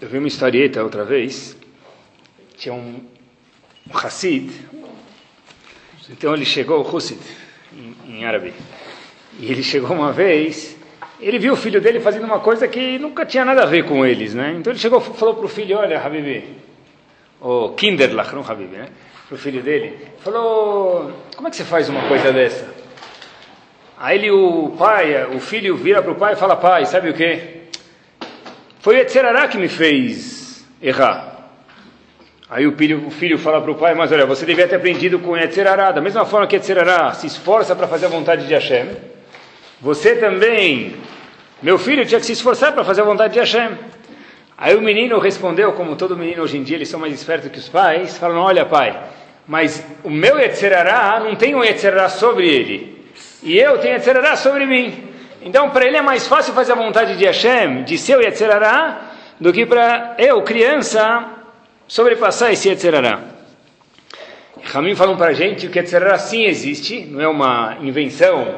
Eu vi uma historieta outra vez. Tinha um, um Hassid. Então ele chegou, Hussid, em, em árabe. E ele chegou uma vez. Ele viu o filho dele fazendo uma coisa que nunca tinha nada a ver com eles, né? Então ele chegou, falou para o filho: Olha, Habibi, o Kinderlach, não Habibi, né? Para o filho dele, falou: Como é que você faz uma coisa dessa? Aí ele, o pai, o filho vira para o pai e fala: Pai, sabe o que? Foi Etzerará que me fez errar. Aí o filho, o filho fala para o pai, mas olha, você devia ter aprendido com Etzerará, da mesma forma que Etzerará se esforça para fazer a vontade de Hashem, você também, meu filho, tinha que se esforçar para fazer a vontade de Hashem. Aí o menino respondeu, como todo menino hoje em dia, eles são mais espertos que os pais, falam, olha pai, mas o meu Etzerará não tem um Etzerará sobre ele, e eu tenho Etzerará sobre mim. Então, para ele é mais fácil fazer a vontade de Hashem, de seu Yetzerará, do que para eu, criança, sobrepassar esse Yetzerará. Ramim falam para a gente que Yetzerará sim existe, não é uma invenção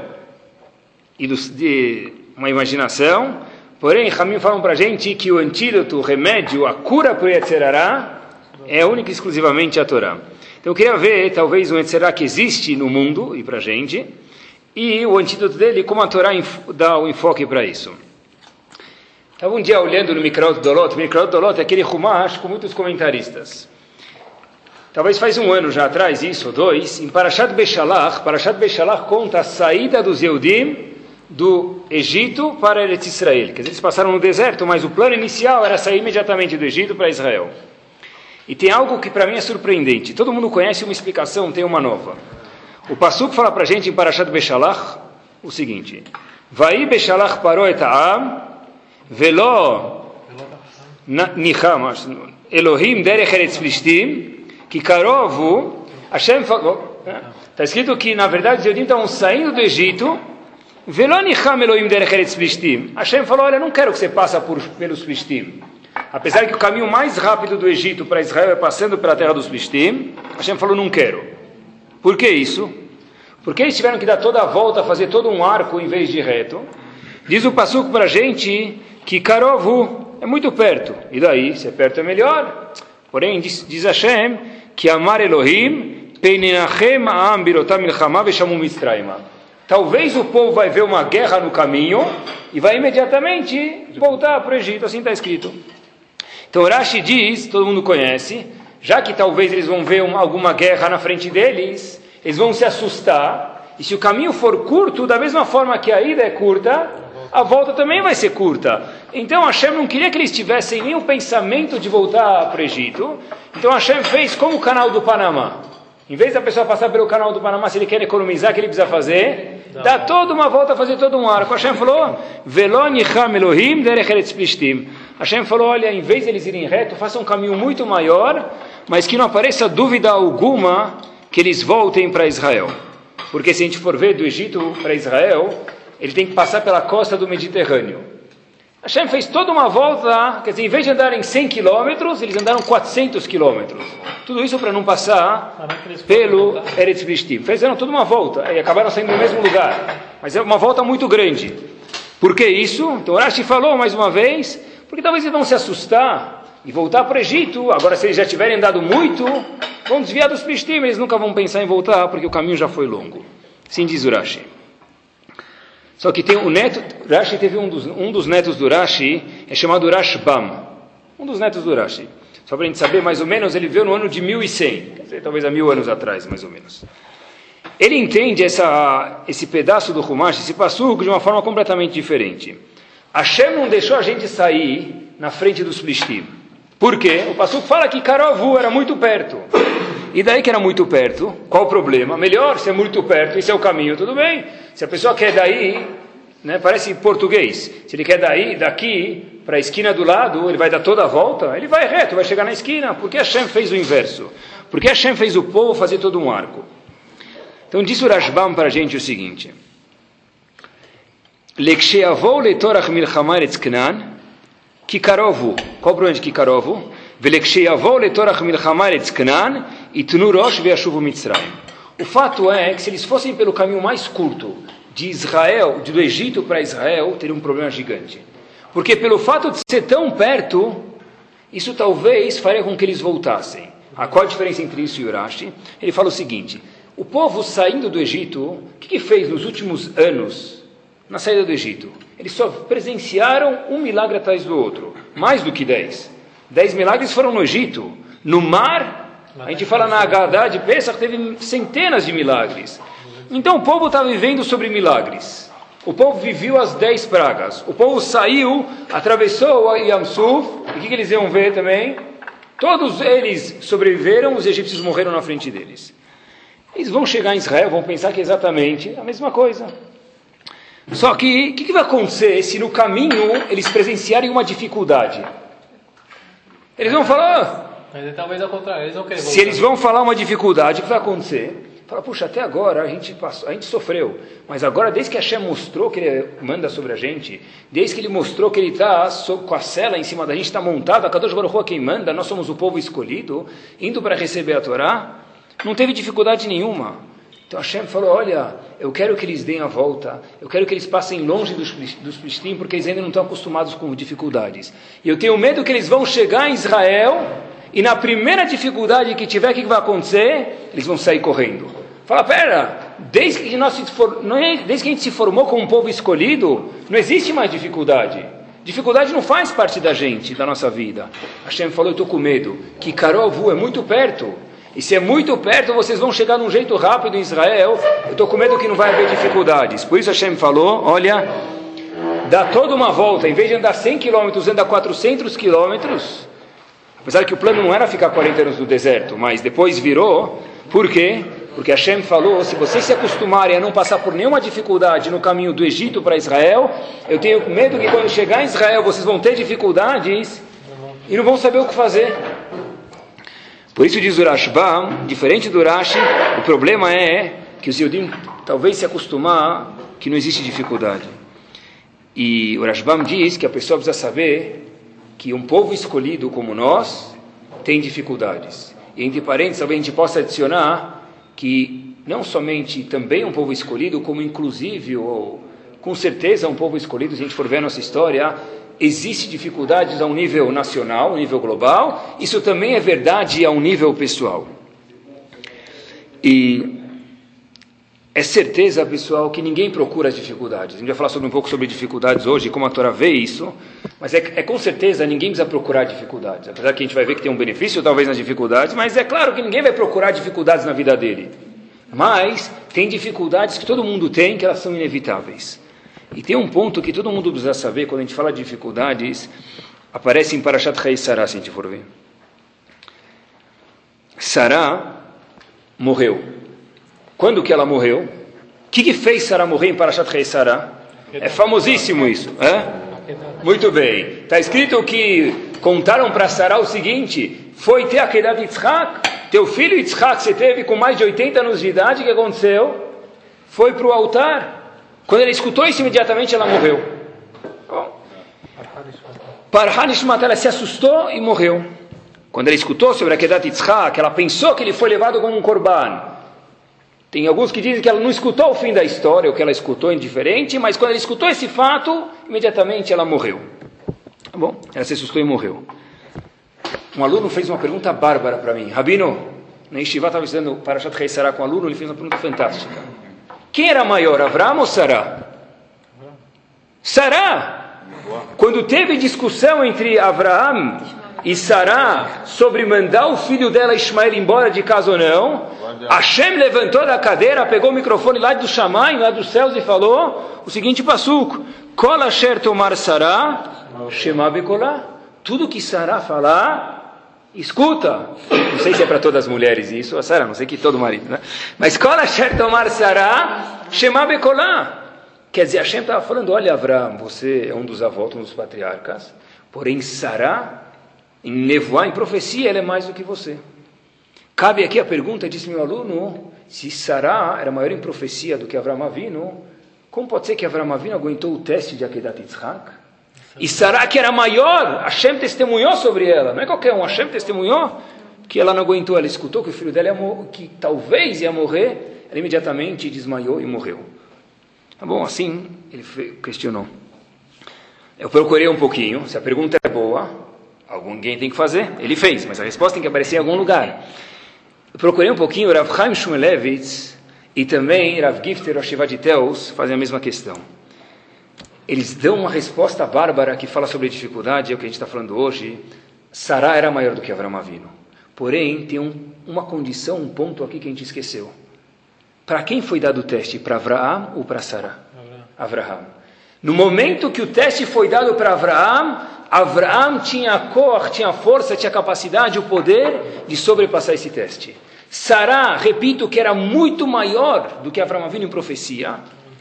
de uma imaginação, porém, Ramim falam para a gente que o antídoto, o remédio, a cura para o Yetzerará é única e exclusivamente a Torá. Então, eu queria ver, talvez, um Yetzerará que existe no mundo e para a gente, e o antídoto dele, como a Torá dá o enfoque para isso. Estava um dia olhando no Mikraot Dolot, Mikraot Dolot é aquele Humash com muitos comentaristas. Talvez faz um ano já atrás, isso, ou dois, em Parashat Beshalach, Parashat Beshalach conta a saída dos Yehudim do Egito para Eretz Israel. Quer dizer, eles passaram no deserto, mas o plano inicial era sair imediatamente do Egito para Israel. E tem algo que para mim é surpreendente. Todo mundo conhece uma explicação, tem uma nova. O Pasuk fala para a gente em Parashat Beshalach o seguinte: Vai Beshalach parou et ha'am, velo nicham, Elohim derech eretz plishtim, que karovu, Hashem falou, está escrito que na verdade os judeus estavam saindo do Egito, velo nicham Elohim derech eretz plishtim. Hashem falou, olha, não quero que você passe por, pelos plishtim. Apesar que o caminho mais rápido do Egito para Israel é passando pela terra dos plishtim, Hashem falou, não quero. Por que isso? Porque eles tiveram que dar toda a volta, fazer todo um arco em vez de reto. Diz o Passuco para a gente que Karovu é muito perto. E daí, se é perto é melhor. Porém, diz, diz Hashem que Amar Elohim Peininachem Am Birotam Milchama Veshamu Mitzrayma. Talvez o povo vai ver uma guerra no caminho e vai imediatamente voltar para o Egito, assim está escrito. Então Rashi diz, todo mundo conhece, já que talvez eles vão ver uma, alguma guerra na frente deles, eles vão se assustar, e se o caminho for curto, da mesma forma que a ida é curta, a volta também vai ser curta. Então Hashem não queria que eles tivessem nenhum pensamento de voltar para o Egito, então Hashem fez como o canal do Panamá. Em vez da pessoa passar pelo canal do Panamá, se ele quer economizar, o que ele precisa fazer? Dá toda uma volta, fazer todo um arco. Hashem falou, Velonicham Elohim derech. Hashem falou, olha, em vez de eles irem reto, façam um caminho muito maior, mas que não apareça dúvida alguma que eles voltem para Israel. Porque se a gente for ver do Egito para Israel, ele tem que passar pela costa do Mediterrâneo. Hashem fez toda uma volta, quer dizer, em vez de andarem 100 quilômetros, eles andaram 400 quilômetros. Tudo isso para não passar pelo Eretz Vishtim. Fizeram toda uma volta e acabaram saindo no mesmo lugar. Mas é uma volta muito grande. Por que isso? Então Rashi falou mais uma vez, porque talvez eles vão se assustar e voltar para o Egito. Agora, se eles já tiverem andado muito, vão desviar dos Pishtim, eles nunca vão pensar em voltar, porque o caminho já foi longo. Sim diz Urashi. Só que tem o neto, Rashi teve um dos, um dos netos do Rashi, é chamado Rashbam. Um dos netos do Rashi. Só para a gente saber, mais ou menos, ele veio no ano de 1100, quer dizer, talvez há mil anos atrás, mais ou menos. Ele entende essa, esse pedaço do Humash, esse passuco, de uma forma completamente diferente. Hashem não deixou a gente sair na frente dos Plishtim. Por quê? O Passuco fala que Carovu era muito perto. E daí que era muito perto, qual o problema? Melhor ser muito perto, esse é o caminho, tudo bem. Se a pessoa quer daí, né, parece português, se ele quer daí, daqui, para a esquina do lado, ele vai dar toda a volta, ele vai reto, vai chegar na esquina. Por que Hashem fez o inverso? Por que Hashem fez o povo fazer todo um arco? Então disse o Rashbam para a gente o seguinte. Leksheavou leitorach milchamar etzknan, Kikarovu. Qual o problema de Kikarovu? Veleksheavou letorach milchamar etzknan, itnu rosh veashuvu mitzrayim. O fato é que se eles fossem pelo caminho mais curto de Israel, do Egito para Israel, teria um problema gigante. Porque pelo fato de ser tão perto, Isso talvez faria com que eles voltassem. A qual a diferença entre isso e Urashi? Ele fala o seguinte: o povo saindo do Egito, o que, que fez nos últimos anos na saída do Egito? Eles só presenciaram um milagre atrás do outro, mais do que dez. Dez milagres foram no Egito. No mar, a gente fala na Haggadah de Pesach, teve centenas de milagres. Então o povo está vivendo sobre milagres. O povo viveu as dez pragas. O povo saiu, atravessou o Yamsuf. E o que, que eles iam ver também? Todos eles sobreviveram, os egípcios morreram na frente deles. Eles vão chegar em Israel, vão pensar que é exatamente a mesma coisa. Só que, o que, que vai acontecer se no caminho eles presenciarem uma dificuldade? Eles vão falar. Mas talvez ao contrário, eles vão querer Se eles vão falar uma dificuldade, o que vai acontecer? Fala, puxa, até agora a gente, passou, a gente sofreu, mas agora, desde que Hashem mostrou que ele manda sobre a gente, desde que ele mostrou que ele está com a cela em cima da gente, está montado, a Kadosh Baruch Hu quem manda, nós somos o povo escolhido, indo para receber a Torá, não teve dificuldade nenhuma. Então Hashem falou: Olha, eu quero que eles deem a volta, eu quero que eles passem longe dos, dos porque eles ainda não estão acostumados com dificuldades. E eu tenho medo que eles vão chegar em Israel e na primeira dificuldade que tiver, o que vai acontecer? Eles vão sair correndo. Fala, pera, desde que, nós for, é, desde que a gente se formou como um povo escolhido, não existe mais dificuldade. Dificuldade não faz parte da gente, da nossa vida. Hashem falou, eu estou com medo, que Karovu é muito perto. E se é muito perto, vocês vão chegar num jeito rápido em Israel. Eu estou com medo que não vai haver dificuldades. Por isso Hashem falou, olha, dá toda uma volta. Em vez de andar 100 quilômetros, anda 400 quilômetros. Apesar que o plano não era ficar 40 anos no deserto, mas depois virou. Por quê? Porque Hashem falou: se vocês se acostumarem a não passar por nenhuma dificuldade no caminho do Egito para Israel, eu tenho medo que quando chegar em Israel vocês vão ter dificuldades e não vão saber o que fazer. Por isso diz o Rashbam, diferente do Rashi, o problema é que os Yudim talvez se acostumar que não existe dificuldade. E o Rashbam diz que a pessoa precisa saber que um povo escolhido como nós tem dificuldades. E entre parênteses, talvez a gente possa adicionar que não somente também um povo escolhido, como inclusive, ou com certeza um povo escolhido, se a gente for ver a nossa história, existe dificuldades a um nível nacional, a um nível global, isso também é verdade a um nível pessoal. E é certeza, pessoal, que ninguém procura as dificuldades. A gente vai falar sobre um pouco sobre dificuldades hoje, como a Torá vê isso, mas é, é, com certeza ninguém precisa procurar dificuldades. Apesar que a gente vai ver que tem um benefício talvez nas dificuldades, mas é claro que ninguém vai procurar dificuldades na vida dele. Mas tem dificuldades que todo mundo tem, que elas são inevitáveis. E tem um ponto que todo mundo precisa saber quando a gente fala de dificuldades, aparece em Parashat Rei Sarah, se a gente for ver. Sarah morreu. Quando que ela morreu? O que, que fez Sarah morrer em Parashat Rei Sarah? É famosíssimo isso. É? Muito bem. Está escrito que contaram para Sarah o seguinte: foi ter a queda de Yitzhak, teu filho Yitzhak, você teve com mais de 80 anos de idade, o que aconteceu? Foi para o altar. Quando ele escutou isso, imediatamente ela morreu. Parhanishmat, ela se assustou e morreu. Quando ela escutou sobre a Kedat Yitzhak, ela pensou que ele foi levado como um korban. Tem alguns que dizem que ela não escutou o fim da história, ou que ela escutou indiferente, mas quando ela escutou esse fato, imediatamente ela morreu. Tá bom? Ela se assustou e morreu. Um aluno fez uma pergunta bárbara para mim. Rabino, na Yeshiva estava estudando Parashat Rei Sarah com um aluno, ele fez uma pergunta fantástica. Quem era maior, Avram ou Sarah? Sarah! Quando teve discussão entre Abraão e Sarah sobre mandar o filho dela Ismael embora de casa ou não, Hashem levantou da cadeira, pegou o microfone lá do Shammai, lá dos céus e falou o seguinte passuco, Kol asher tomar Sarah, Shema bekolá. Tudo que Sarah falar, escuta. Não sei se é para todas as mulheres isso, a Sarah, não sei que todo marido, né? Mas Kol asher tomar Sarah, Shema bekolá. Quer dizer, Hashem estava falando, olha Avram, você é um dos avós, um dos patriarcas, porém Sarah em nevoar, em profecia, ela é mais do que você. Cabe aqui a pergunta, disse meu aluno, se Sará era maior em profecia do que Avram Avinu, como pode ser que Avram Avinu aguentou o teste de Akedat Yitzhak? E Sará, que era maior, Hashem testemunhou sobre ela, não é qualquer um, Hashem testemunhou que ela não aguentou, ela escutou que o filho dela ia que talvez ia morrer, ela imediatamente desmaiou e morreu. Tá bom, assim ele questionou. Eu procurei um pouquinho, se a pergunta é boa, Alguém tem que fazer. Ele fez, mas a resposta tem que aparecer em algum lugar. Eu procurei um pouquinho, Rav Chaim Shmulevitz e também Rav Gifter Oshivaditeus fazem a mesma questão. Eles dão uma resposta bárbara que fala sobre dificuldade, é o que a gente está falando hoje. Sará era maior do que Avram Avinu. Porém, tem um, uma condição, um ponto aqui que a gente esqueceu. Para quem foi dado o teste? Para Avraham ou para Sarah? Avraham. No momento que o teste foi dado para Avraham, Avraham tinha a cor, tinha a força, tinha a capacidade, o poder de sobrepassar esse teste. Sará, repito, que era muito maior do que Avraham vindo em profecia.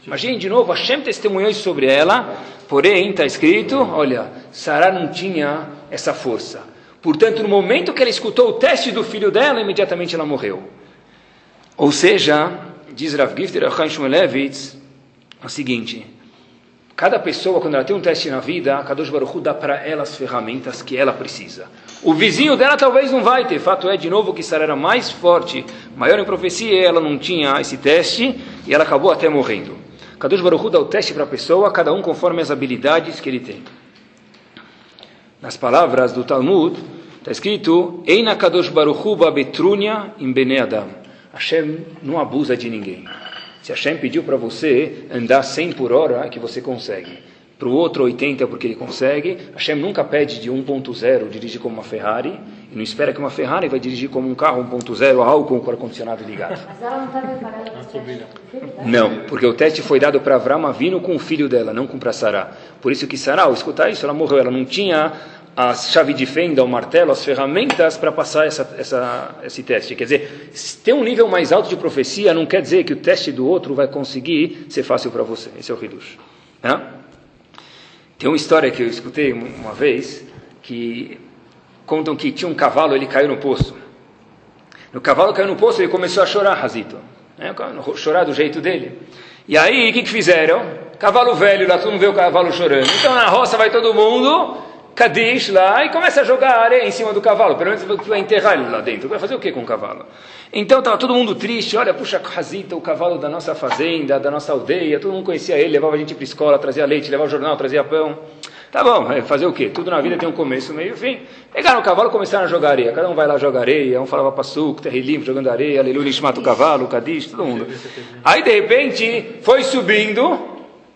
Imagine de novo, Hashem testemunhou sobre ela, porém está escrito, olha, Sará não tinha essa força. Portanto, no momento que ela escutou o teste do filho dela, imediatamente ela morreu. Ou seja, diz Rav Gifter Achaim Shmulevitz, o seguinte, Cada pessoa, quando ela tem um teste na vida, Kadosh Baruch dá para ela as ferramentas que ela precisa. O vizinho dela talvez não vai ter. Fato é, de novo, que Sara era mais forte, maior em profecia, ela não tinha esse teste e ela acabou até morrendo. Kadosh Baruch dá o teste para a pessoa, cada um conforme as habilidades que ele tem. Nas palavras do Talmud, está escrito, Eina Kadosh Baruch Hu im bene Adam. Hashem não abusa de ninguém. Se Hashem pediu para você andar 100 por hora, é que você consegue. Para o outro 80 porque ele consegue. Hashem nunca pede de 1.0 dirigir como uma Ferrari. E não espera que uma Ferrari vai dirigir como um carro 1.0 álcool com o ar-condicionado ligado. Mas ela não está preparada para Não, porque o teste foi dado para Avram Avino com o filho dela, não com para Sarah. Por isso que Sarah, ao escutar isso, ela morreu. Ela não tinha a chave de fenda, o martelo, as ferramentas para passar essa, essa, esse teste. Quer dizer, ter um nível mais alto de profecia não quer dizer que o teste do outro vai conseguir ser fácil para você. Esse é o Hidush. Né? Tem uma história que eu escutei uma vez, que contam que tinha um cavalo, ele caiu no poço. No cavalo caiu no poço, ele começou a chorar, Razito. Né? Chorar do jeito dele. E aí, o que, que fizeram? Cavalo velho, lá todo mundo vê o cavalo chorando. Então na roça vai todo mundo Kadish lá e começa a jogar areia em cima do cavalo. Pelo menos vai enterrar ele lá dentro. Vai fazer o que com o cavalo? Então estava todo mundo triste. Olha, puxa, Razita, o cavalo da nossa fazenda, da nossa aldeia. Todo mundo conhecia ele, levava a gente para escola, trazia leite, levava jornal, trazia pão. Tá bom, fazer o quê? Tudo na vida tem um começo, meio e fim. Pegaram o cavalo e começaram a jogar areia. Cada um vai lá jogar areia. Um falava para suco, terrilim, jogando areia, aleluia, mata o cavalo, Kadish, todo mundo. Aí de repente foi subindo,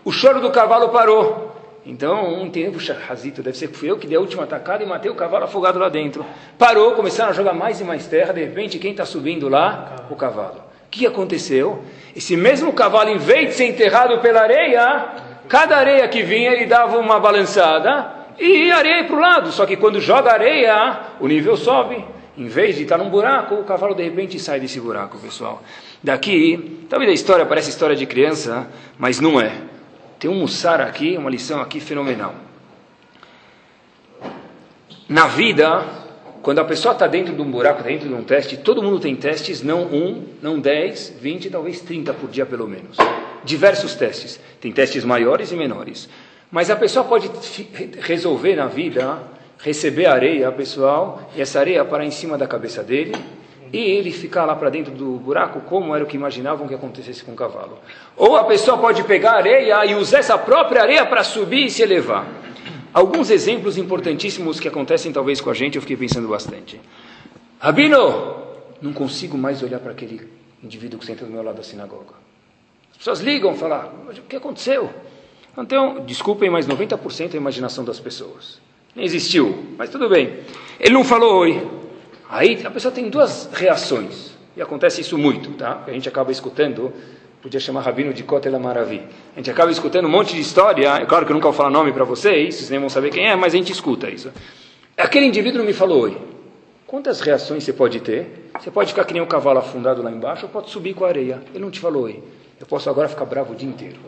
o choro do cavalo parou. Então, um tempo, Razito, deve ser que fui eu que dei a última atacada e matei o cavalo afogado lá dentro. Parou, começaram a jogar mais e mais terra, de repente, quem está subindo lá? O cavalo. O que aconteceu? Esse mesmo cavalo, em vez de ser enterrado pela areia, cada areia que vinha, ele dava uma balançada e areia para o lado. Só que quando joga areia, o nível sobe. Em vez de estar num buraco, o cavalo de repente sai desse buraco, pessoal. Daqui, talvez a história pareça história de criança, mas não é. Tem um mussar aqui, uma lição aqui fenomenal. Na vida, quando a pessoa está dentro de um buraco, dentro de um teste, todo mundo tem testes, não um, não dez, vinte, talvez trinta por dia pelo menos. Diversos testes. Tem testes maiores e menores. Mas a pessoa pode resolver na vida receber areia, pessoal, e essa areia parar em cima da cabeça dele, e ele ficar lá para dentro do buraco, como era o que imaginavam que acontecesse com o cavalo. Ou a pessoa pode pegar areia e usar essa própria areia para subir e se elevar. Alguns exemplos importantíssimos que acontecem talvez com a gente, eu fiquei pensando bastante. Rabino, não consigo mais olhar para aquele indivíduo que senta do meu lado da sinagoga. As pessoas ligam e falam, o que aconteceu? Então, desculpem, mas 90% é a imaginação das pessoas. Nem existiu, mas tudo bem. Ele não falou oi. Aí a pessoa tem duas reações, e acontece isso muito, tá? A gente acaba escutando, podia chamar Rabino de Kotela Maravi. A gente acaba escutando um monte de história, é claro que eu nunca vou falar nome para vocês, vocês nem vão saber quem é, mas a gente escuta isso. Aquele indivíduo me falou oi. Quantas reações você pode ter? Você pode ficar que nem um cavalo afundado lá embaixo, ou pode subir com a areia. Ele não te falou oi. Eu posso agora ficar bravo o dia inteiro.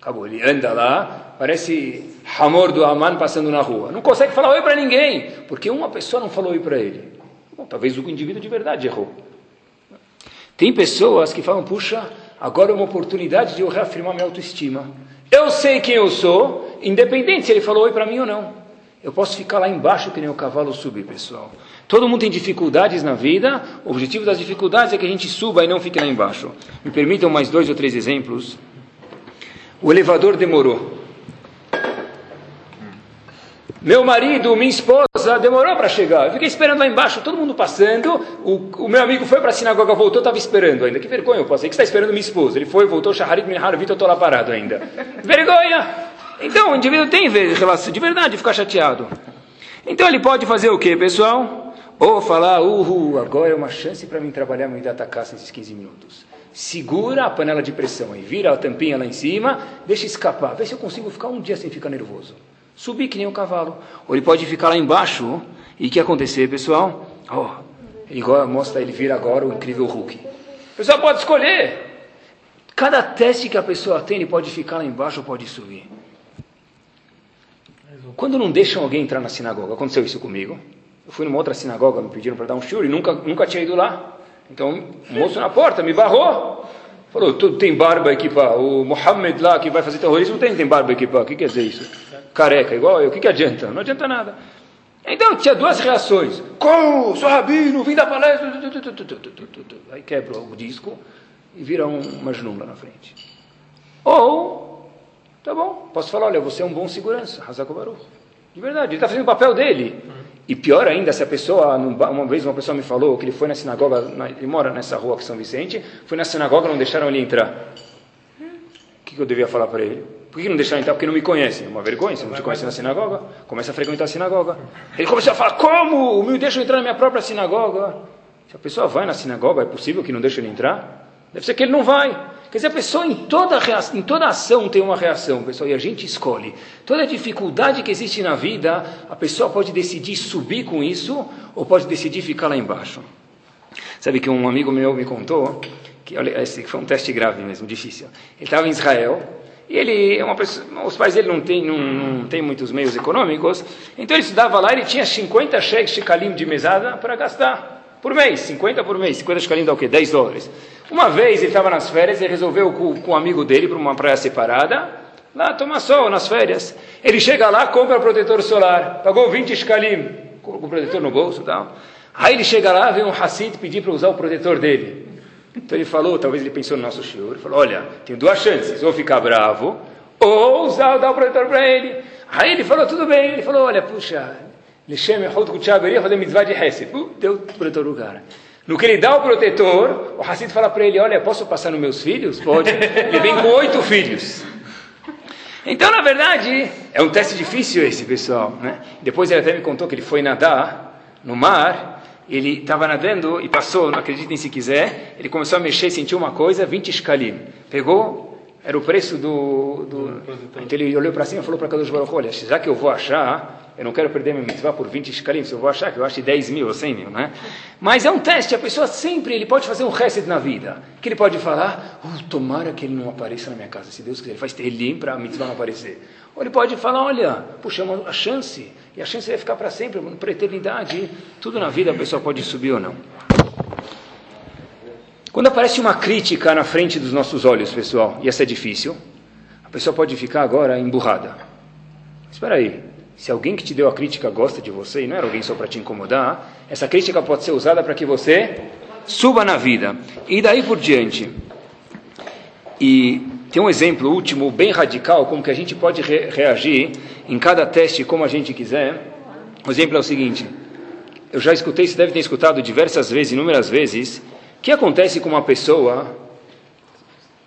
Acabou, ele anda lá, parece Hamor do Aman passando na rua. Não consegue falar oi para ninguém, porque uma pessoa não falou oi para ele. Bom, talvez o indivíduo de verdade errou. Tem pessoas que falam, puxa, agora é uma oportunidade de eu reafirmar minha autoestima. Eu sei quem eu sou, independente se ele falou oi para mim ou não. Eu posso ficar lá embaixo que nem o cavalo subir, pessoal. Todo mundo tem dificuldades na vida, o objetivo das dificuldades é que a gente suba e não fique lá embaixo. Me permitam mais dois ou três exemplos. O elevador demorou. Meu marido, minha esposa, esposa demorou para chegar. Eu fiquei esperando lá embaixo, todo mundo passando. O, o meu amigo foi para a sinagoga, voltou, estava esperando ainda. Que vergonha, eu passei que está esperando minha esposa. Ele foi, voltou, Shaharit Minhar, Vitor, estou lá parado ainda. Vergonha! Então, o indivíduo tem relação de verdade ficar chateado. Então ele pode fazer o que, pessoal? Ou falar, uhul, agora é uma chance para mim trabalhar meu Idatakass nesses 15 minutos. Segura a panela de pressão aí, vira a tampinha lá em cima, deixa escapar, vê se eu consigo ficar um dia sem ficar nervoso. Subir que nem um cavalo. Ou ele pode ficar lá embaixo, e o que acontecer, pessoal? Oh, mostra, ele vira agora o incrível Hulk. O pessoal pode escolher. Cada teste que a pessoa tem, ele pode ficar lá embaixo ou pode subir. Quando não deixam alguém entrar na sinagoga, aconteceu isso comigo. Eu fui numa outra sinagoga, me pediram para dar um shiur e nunca, nunca tinha ido lá. Então, o moço na porta me barrou. Falou, tu tem barba aqui o Mohammed lá que vai fazer terrorismo, tem, tem barba aqui o que quer dizer isso? Careca, igual eu, o que, que adianta? Não adianta nada. Então, tinha duas reações. Como? Sou rabino, vim da palestra. Aí quebra o disco e vira um majnum na frente. Ou, tá bom, posso falar, olha, você é um bom segurança, Hazakobaru. De verdade, ele está fazendo o papel dele. E pior ainda, se a pessoa, uma vez uma pessoa me falou que ele foi na sinagoga, ele mora nessa rua aqui São Vicente, foi na sinagoga não deixaram ele entrar. O que eu devia falar para ele? Por que não deixaram entrar? Porque não me conhecem. É uma vergonha, se não te conhecem na sinagoga, começa a frequentar a sinagoga. Ele começou a falar, como? Me deixam entrar na minha própria sinagoga. Se a pessoa vai na sinagoga, é possível que não deixe ele entrar? Deve ser que ele não vai. Quer dizer, a pessoa em toda, reação, em toda ação tem uma reação, pessoal, e a gente escolhe. Toda dificuldade que existe na vida, a pessoa pode decidir subir com isso, ou pode decidir ficar lá embaixo. Sabe que um amigo meu me contou, que olha, esse foi um teste grave mesmo, difícil. Ele estava em Israel, e ele é uma pessoa, os pais dele não têm não, não tem muitos meios econômicos, então ele estudava lá, ele tinha 50 cheques de calim de mesada para gastar. Por mês, 50 por mês. 50 shkalim dá o quê? 10 dólares. Uma vez ele estava nas férias e resolveu com, com um amigo dele para uma praia separada, lá tomar sol nas férias. Ele chega lá, compra protetor solar, pagou 20 shkalim, com o protetor no bolso e tal. Aí ele chega lá, vem um Hassid pedir para usar o protetor dele. Então ele falou, talvez ele pensou no nosso shiur, falou, olha, tem duas chances, ou ficar bravo, ou usar, dar o protetor para ele. Aí ele falou, tudo bem. Ele falou, olha, puxa, Leshem Yehud Kutchaberia fazer mitzvah de Hesed. Uh, deu o protetor do cara. No que ele dá o protetor, o Hassid fala para ele, olha, posso passar nos meus filhos? Pode. Ele vem com oito filhos. Então, na verdade, é um teste difícil esse, pessoal. Né? Depois ele até me contou que ele foi nadar no mar, ele estava nadando e passou, não acreditem se quiser, ele começou a mexer, sentiu uma coisa, 20 shkalim. Pegou, era o preço do... do... Então ele olhou para cima e falou para Kadosh Baruch, olha, já que eu vou achar eu não quero perder minha mitzvah por 20 shkalim, se eu vou achar que eu ache 10 mil ou 100 mil, né? Mas é um teste, a pessoa sempre, ele pode fazer um reset na vida. Que ele pode falar, oh, tomara que ele não apareça na minha casa, se Deus quiser, ele faz telim para a mitzvah não aparecer. Ou ele pode falar, olha, puxa, a chance, e a chance vai ficar para sempre, para a eternidade. Tudo na vida a pessoa pode subir ou não. Quando aparece uma crítica na frente dos nossos olhos, pessoal, e essa é difícil, a pessoa pode ficar agora emburrada. Espera aí, se alguém que te deu a crítica gosta de você, e não era alguém só para te incomodar, essa crítica pode ser usada para que você suba na vida. E daí por diante. E tem um exemplo último, bem radical, como que a gente pode re reagir em cada teste como a gente quiser. O exemplo é o seguinte: eu já escutei, você deve ter escutado diversas vezes, inúmeras vezes, o que acontece com uma pessoa.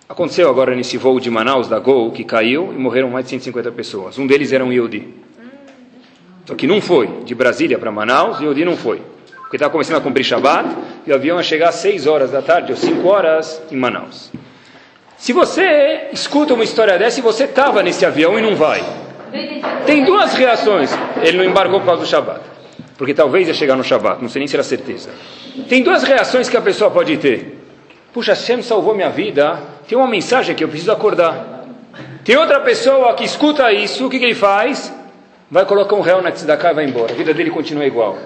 Aconteceu agora nesse voo de Manaus, da Gol, que caiu e morreram mais de 150 pessoas. Um deles era um Yudi. Só que não foi. De Brasília para Manaus, e Yodi não foi. Porque estava começando a cumprir Shabbat, e o avião ia chegar às 6 horas da tarde, ou 5 horas, em Manaus. Se você escuta uma história dessa e você estava nesse avião e não vai, tem duas reações. Ele não embarcou por causa do Shabbat. Porque talvez ia chegar no Shabbat, não sei nem se era certeza. Tem duas reações que a pessoa pode ter. Puxa, Hashem salvou minha vida, tem uma mensagem que eu preciso acordar. Tem outra pessoa que escuta isso, o que, que ele faz? vai colocar um real na tzedakah e vai embora. A vida dele continua igual.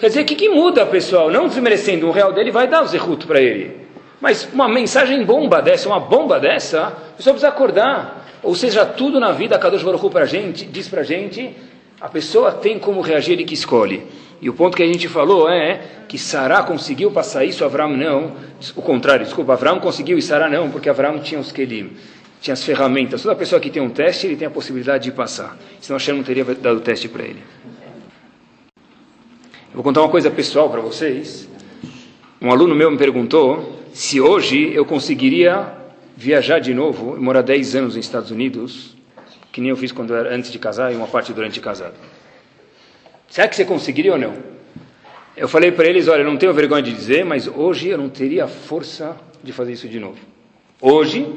Quer dizer, o que, que muda, pessoal? Não desmerecendo um real dele, vai dar o zerruto para ele. Mas uma mensagem bomba dessa, uma bomba dessa, a pessoa precisa acordar. Ou seja, tudo na vida, Kadosh Baruch para gente, diz para a gente, a pessoa tem como reagir e que escolhe. E o ponto que a gente falou é que Sará conseguiu passar isso, Avram não. O contrário, desculpa, Avram conseguiu e Sará não, porque Avram tinha os kelim tinha as ferramentas. Toda pessoa que tem um teste, ele tem a possibilidade de passar. Senão Hashem não teria dado o teste para ele. vou contar uma coisa pessoal para vocês. Um aluno meu me perguntou se hoje eu conseguiria viajar de novo e morar 10 anos nos Estados Unidos, que nem eu fiz quando era antes de casar e uma parte durante casado. Será que você conseguiria ou não? Eu falei para eles, olha, eu não tenho vergonha de dizer, mas hoje eu não teria força de fazer isso de novo. Hoje,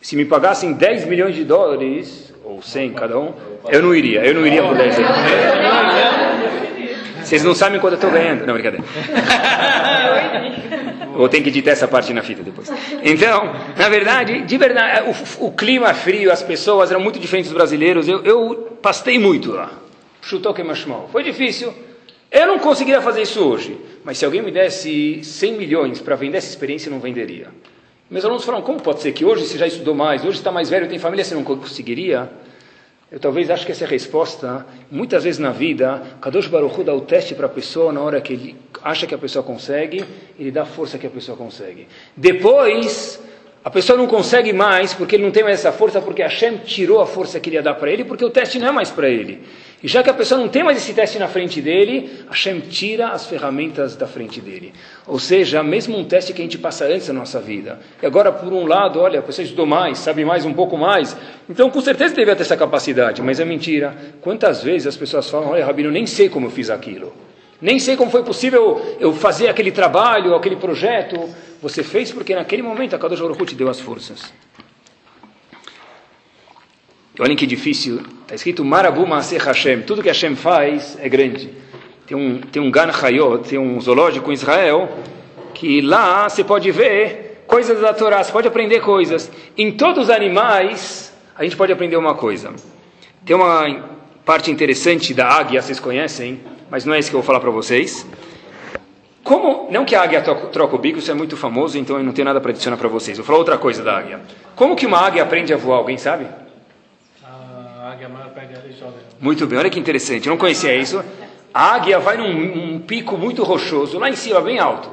se me pagassem 10 milhões de dólares, ou 100 cada um, eu não iria, eu não iria por 10 anos. Vocês não sabem quanto eu estou ganhando. Não, brincadeira. Ou tem que editar essa parte na fita depois. Então, na verdade, de verdade, o, o clima frio, as pessoas eram muito diferentes dos brasileiros. Eu, eu pastei muito lá. Chutou que machmal. Foi difícil. Eu não conseguiria fazer isso hoje. Mas se alguém me desse 100 milhões para vender essa experiência, eu não venderia. Meus alunos falaram, como pode ser que hoje você já estudou mais, hoje está mais velho, tem família, você não conseguiria? Eu talvez acho que essa é a resposta. Muitas vezes na vida, Kadosh Baruch Hu dá o teste para a pessoa na hora que ele acha que a pessoa consegue, ele dá a força que a pessoa consegue. Depois, a pessoa não consegue mais porque ele não tem mais essa força, porque Hashem tirou a força que ele ia dar para ele, porque o teste não é mais para ele. E já que a pessoa não tem mais esse teste na frente dele, Hashem tira as ferramentas da frente dele. Ou seja, mesmo um teste que a gente passa antes da nossa vida. E agora, por um lado, olha, a pessoa estudou mais, sabe mais um pouco mais. Então, com certeza devia ter essa capacidade, mas é mentira. Quantas vezes as pessoas falam, olha, Rabino, nem sei como eu fiz aquilo. Nem sei como foi possível eu fazer aquele trabalho, aquele projeto. Você fez porque naquele momento a Kadosh Baruch te deu as forças. Olhem que difícil. Está escrito Marabu Maaseh Hashem. Tudo que Hashem faz é grande. Tem um, tem um Gan Hayot, tem um zoológico em Israel, que lá você pode ver coisas da Torá, você pode aprender coisas. Em todos os animais, a gente pode aprender uma coisa. Tem uma parte interessante da águia, vocês conhecem, mas não é isso que eu vou falar para vocês. Como, não que a águia troca o bico, isso é muito famoso, então eu não tenho nada para adicionar para vocês. Vou falar outra coisa da águia. Como que uma águia aprende a voar, alguém sabe? A águia pega e joga. Muito bem, olha que interessante, eu não conhecia isso. A águia vai num um pico muito rochoso, lá em cima, bem alto.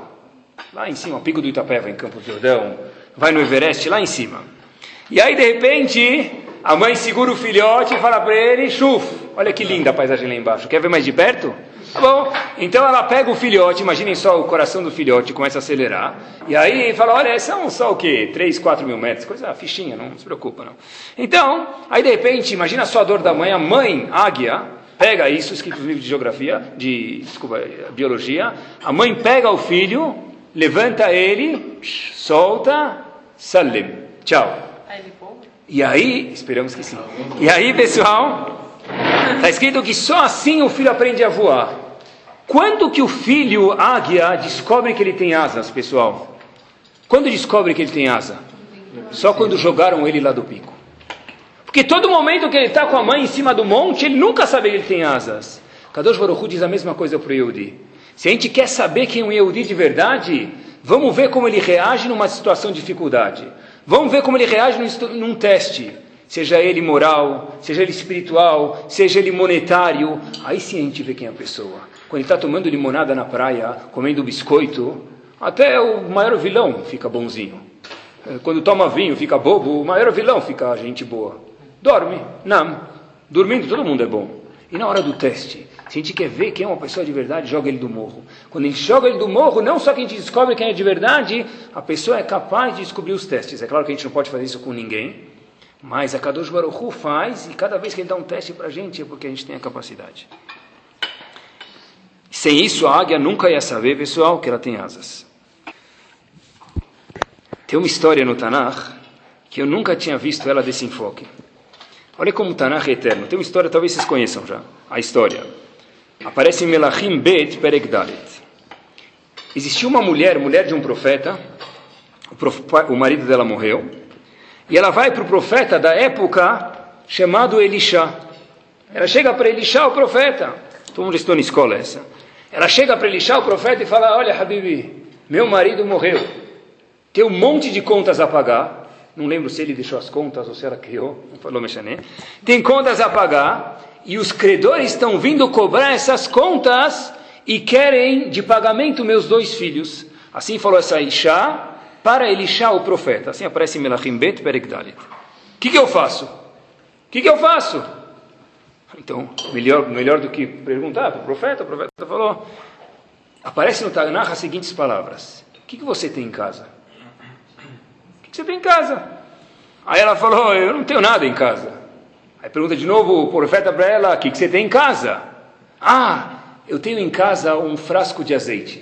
Lá em cima, o pico do Itapeva, em Campos do Jordão. Vai no Everest, lá em cima. E aí, de repente, a mãe segura o filhote e fala para ele, chuf, olha que linda a paisagem lá embaixo, quer ver mais de perto? Tá bom, então ela pega o filhote, imaginem só o coração do filhote, começa a acelerar, e aí fala, olha, são só o quê? 3, 4 mil metros, coisa fichinha, não se preocupa não. Então, aí de repente, imagina só a dor da mãe, a mãe, águia, pega isso, escrito no livro de geografia, de, desculpa, biologia, a mãe pega o filho, levanta ele, solta, salim, tchau. E aí, esperamos que sim. E aí, pessoal, está escrito que só assim o filho aprende a voar. Quando que o filho águia descobre que ele tem asas, pessoal? Quando descobre que ele tem asa? Só quando jogaram ele lá do pico. Porque todo momento que ele está com a mãe em cima do monte, ele nunca sabe que ele tem asas. Kadosh Baruch Hu diz a mesma coisa para o Yehudi. Se a gente quer saber quem é um Yehudi de verdade, vamos ver como ele reage numa situação de dificuldade. Vamos ver como ele reage num, num teste. Seja ele moral, seja ele espiritual, seja ele monetário. Aí sim a gente vê quem é a pessoa. Quando ele está tomando limonada na praia, comendo biscoito, até o maior vilão fica bonzinho. É, quando toma vinho, fica bobo, o maior vilão fica gente boa. Dorme, não. Dormindo, todo mundo é bom. E na hora do teste, se a gente quer ver quem é uma pessoa de verdade, joga ele do morro. Quando a gente joga ele do morro, não só que a gente descobre quem é de verdade, a pessoa é capaz de descobrir os testes. É claro que a gente não pode fazer isso com ninguém, mas a Kadosh Baruch faz, e cada vez que ele dá um teste para a gente é porque a gente tem a capacidade. Sem isso, a águia nunca ia saber, pessoal, que ela tem asas. Tem uma história no Tanakh que eu nunca tinha visto ela desse enfoque. Olha como o Tanakh é eterno. Tem uma história, talvez vocês conheçam já, a história. Aparece em Melachim Bet Peregdalet. Existiu uma mulher, mulher de um profeta, o, prof, o marido dela morreu, e ela vai para o profeta da época chamado Elisha. Ela chega para Elisha, o profeta. Todo mundo estou na escola essa. Ela chega para Elisha, o profeta, e fala: Olha, Habibi, meu marido morreu. Tem um monte de contas a pagar. Não lembro se ele deixou as contas ou se ela criou. Não falou, Mexané. Tem contas a pagar e os credores estão vindo cobrar essas contas e querem de pagamento meus dois filhos. Assim falou essa Isha para Elisha, o profeta. Assim aparece em Melachim Bet Perek O que, que eu faço? O que, que eu faço? Então, melhor, melhor do que perguntar para o profeta, o profeta falou, aparece no Tanakh as seguintes palavras. O que, que você tem em casa? O que, que você tem em casa? Aí ela falou, eu não tenho nada em casa. Aí pergunta de novo o profeta para ela, o que, que você tem em casa? Ah, eu tenho em casa um frasco de azeite.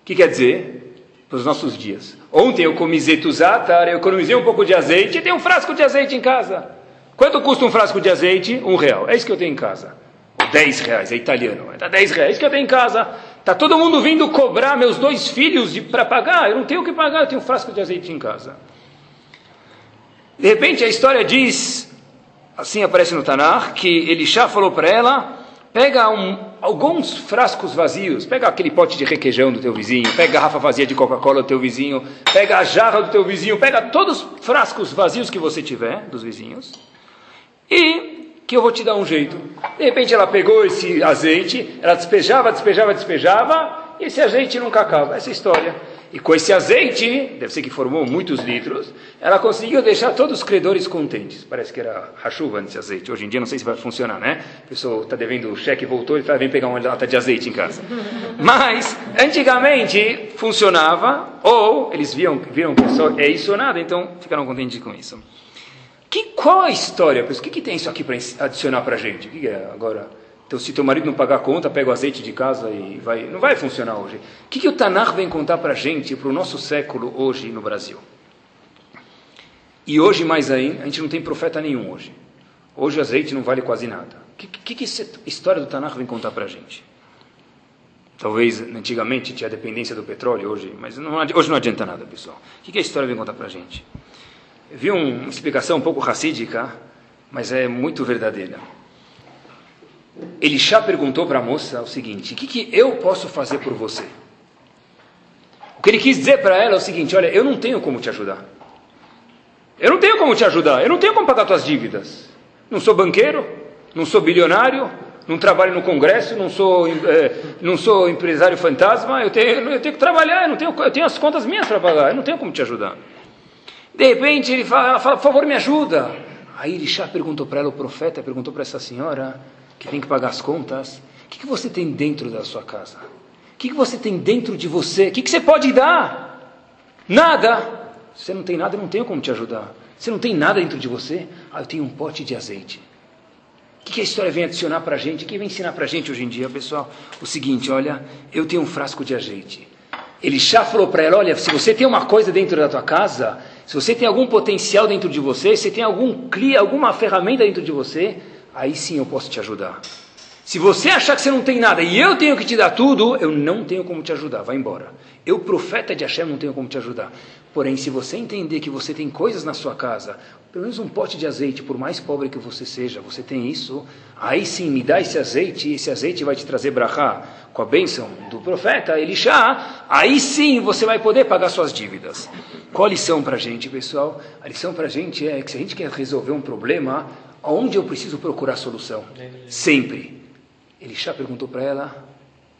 O que quer dizer? Para os nossos dias. Ontem eu comi zetuzatar, eu economizei um pouco de azeite e tenho um frasco de azeite em casa. Quanto custa um frasco de azeite? Um real. É isso que eu tenho em casa. Dez reais, é italiano. Dá dez reais. É isso que eu tenho em casa. Está todo mundo vindo cobrar meus dois filhos para pagar. Eu não tenho o que pagar, eu tenho um frasco de azeite em casa. De repente a história diz, assim aparece no Tanar, que Elisha falou para ela, pega um, alguns frascos vazios, pega aquele pote de requeijão do teu vizinho, pega a garrafa vazia de Coca-Cola do teu vizinho, pega a jarra do teu vizinho, pega todos os frascos vazios que você tiver, dos vizinhos, e que eu vou te dar um jeito. De repente ela pegou esse azeite, ela despejava, despejava, despejava, e esse azeite nunca acaba. Essa é a história. E com esse azeite, deve ser que formou muitos litros, ela conseguiu deixar todos os credores contentes. Parece que era rachuva nesse azeite. Hoje em dia não sei se vai funcionar, né? A pessoa está devendo o cheque, voltou e fala, vem pegar uma lata de azeite em casa. Mas, antigamente, funcionava, ou eles viam, viram que só é isso ou nada, então ficaram contentes com isso. Que, qual a história? O que, que tem isso aqui para adicionar para a gente? O que, que é agora? Então, se teu marido não pagar a conta, pega o azeite de casa e vai. Não vai funcionar hoje. O que, que o Tanar vem contar para a gente, para o nosso século hoje no Brasil? E hoje, mais ainda, a gente não tem profeta nenhum hoje. Hoje o azeite não vale quase nada. O que, que, que essa história do Tanar vem contar para a gente? Talvez antigamente tinha dependência do petróleo, hoje, mas não, hoje não adianta nada, pessoal. O que, que a história vem contar para a gente? vi uma explicação um pouco racídica, mas é muito verdadeira. Elisha perguntou para a moça o seguinte: O que, que eu posso fazer por você? O que ele quis dizer para ela é o seguinte: Olha, eu não tenho como te ajudar. Eu não tenho como te ajudar. Eu não tenho como pagar tuas dívidas. Não sou banqueiro, não sou bilionário, não trabalho no Congresso, não sou, é, não sou empresário fantasma. Eu tenho, eu tenho que trabalhar, eu, não tenho, eu tenho as contas minhas para pagar. Eu não tenho como te ajudar. De repente ele fala, fala por favor, me ajuda. Aí Elisha perguntou para ela, o profeta perguntou para essa senhora, que tem que pagar as contas, o que, que você tem dentro da sua casa? O que, que você tem dentro de você? O que, que você pode dar? Nada. Se você não tem nada, eu não tenho como te ajudar. Você não tem nada dentro de você? Ah, eu tenho um pote de azeite. O que, que a história vem adicionar para a gente? O que vem ensinar para a gente hoje em dia, pessoal? O seguinte, olha, eu tenho um frasco de azeite. Ele já falou para ela, olha, se você tem uma coisa dentro da tua casa, se você tem algum potencial dentro de você, se tem algum clia, alguma ferramenta dentro de você, aí sim eu posso te ajudar. Se você achar que você não tem nada e eu tenho que te dar tudo, eu não tenho como te ajudar, vai embora. Eu, profeta de Hashem, não tenho como te ajudar. Porém, se você entender que você tem coisas na sua casa, pelo menos um pote de azeite, por mais pobre que você seja, você tem isso, aí sim me dá esse azeite, e esse azeite vai te trazer brachá com a bênção do profeta Elisha, aí sim você vai poder pagar suas dívidas. Qual a lição para a gente, pessoal? A lição para a gente é que se a gente quer resolver um problema, aonde eu preciso procurar solução? Sempre. Elisha perguntou para ela,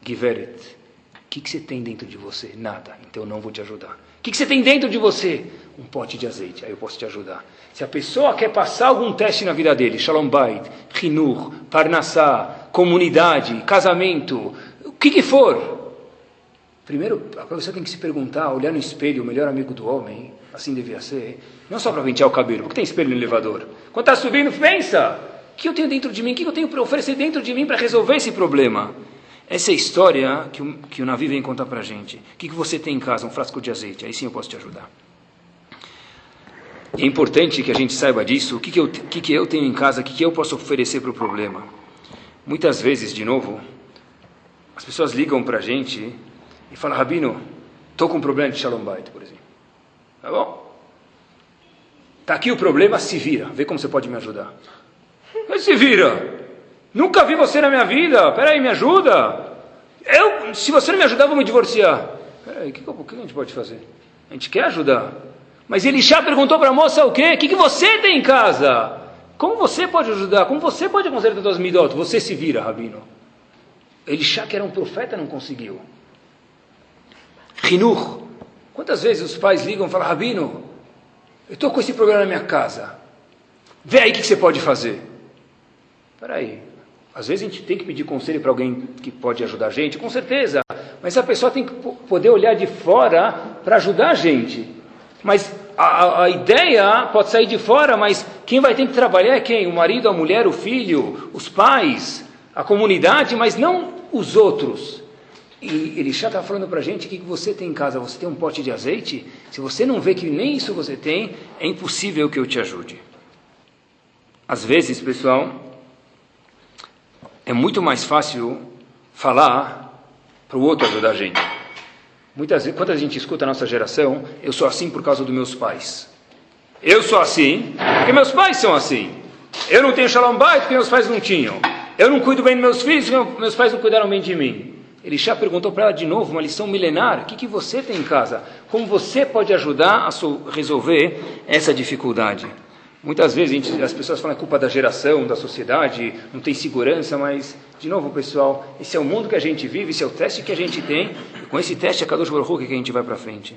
Giveret, o que, que você tem dentro de você? Nada, então eu não vou te ajudar. O que, que você tem dentro de você? Um pote de azeite, aí eu posso te ajudar. Se a pessoa quer passar algum teste na vida dele, Shalom Bait, Hinur, Parnassá, comunidade, casamento, o que, que for, primeiro a pessoa tem que se perguntar, olhar no espelho, o melhor amigo do homem, assim devia ser, não só para pentear o cabelo, porque tem espelho no elevador. Quando está subindo, pensa, o que eu tenho dentro de mim? O que eu tenho para oferecer dentro de mim para resolver esse problema? Essa é a história que o, que o Navi vem contar para a gente. O que, que você tem em casa? Um frasco de azeite. Aí sim eu posso te ajudar. E é importante que a gente saiba disso. O que, que, eu, que, que eu tenho em casa? O que, que eu posso oferecer para o problema? Muitas vezes, de novo, as pessoas ligam para a gente e falam, Rabino, estou com um problema de Shalom Bait, por exemplo. Tá bom? Está aqui o problema, se vira. Vê como você pode me ajudar. Mas se vira. Nunca vi você na minha vida. Peraí, me ajuda. Eu, se você não me ajudar, vou me divorciar. Peraí, o que, que, a gente pode fazer? A gente quer ajudar. Mas ele já perguntou para a moça o quê? O que, que você tem em casa? Como você pode ajudar? Como você pode consertar suas midot? Você se vira, Rabino. Ele já que era um profeta não conseguiu. Rinur. Quantas vezes os pais ligam e falam, Rabino, eu estou com esse problema na minha casa. Vê aí o que você pode fazer. Espera aí, Às vezes a gente tem que pedir conselho para alguém que pode ajudar a gente, com certeza. Mas a pessoa tem que poder olhar de fora para ajudar a gente. Mas a, a, ideia pode sair de fora, mas quem vai ter que trabalhar é quem? O marido, a mulher, o filho, os pais, a comunidade, mas não os outros. E ele já está falando para a gente o que você tem em casa. Você tem um pote de azeite? Se você não vê que nem isso você tem, é impossível que eu te ajude. Às vezes, pessoal, é muito mais fácil falar para o outro ajudar a gente. Muitas vezes, quando a gente escuta a nossa geração, eu sou assim por causa dos meus pais. Eu sou assim porque meus pais são assim. Eu não tenho shalom bait porque meus pais não tinham. Eu não cuido bem dos meus filhos porque meus pais não cuidaram bem de mim. Ele já perguntou para ela de novo, uma lição milenar: o que, que você tem em casa? Como você pode ajudar a resolver essa dificuldade? Muitas vezes gente, as pessoas falam é culpa da geração, da sociedade, não tem segurança, mas, de novo, pessoal, esse é o mundo que a gente vive, esse é o teste que a gente tem, e com esse teste, a Kadosh Baruch que a gente vai para frente.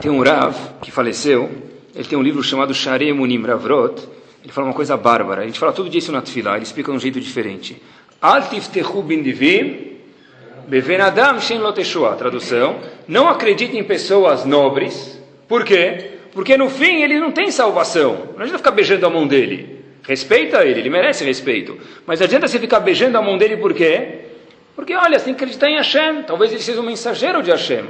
Tem um Rav que faleceu, ele tem um livro chamado Share Munim Ravrot, ele fala uma coisa bárbara, a gente fala tudo disso na Tfilah, ele explica de um jeito diferente. Altiftechu bindivim, bevenadam shen loteshua, tradução, não acredite em pessoas nobres, por quê? Porque no fim ele não tem salvação. Não adianta ficar beijando a mão dele. Respeita ele, ele merece respeito. Mas adianta você ficar beijando a mão dele por quê? Porque, olha, você tem que acreditar em Hashem. Talvez ele seja um mensageiro de Hashem.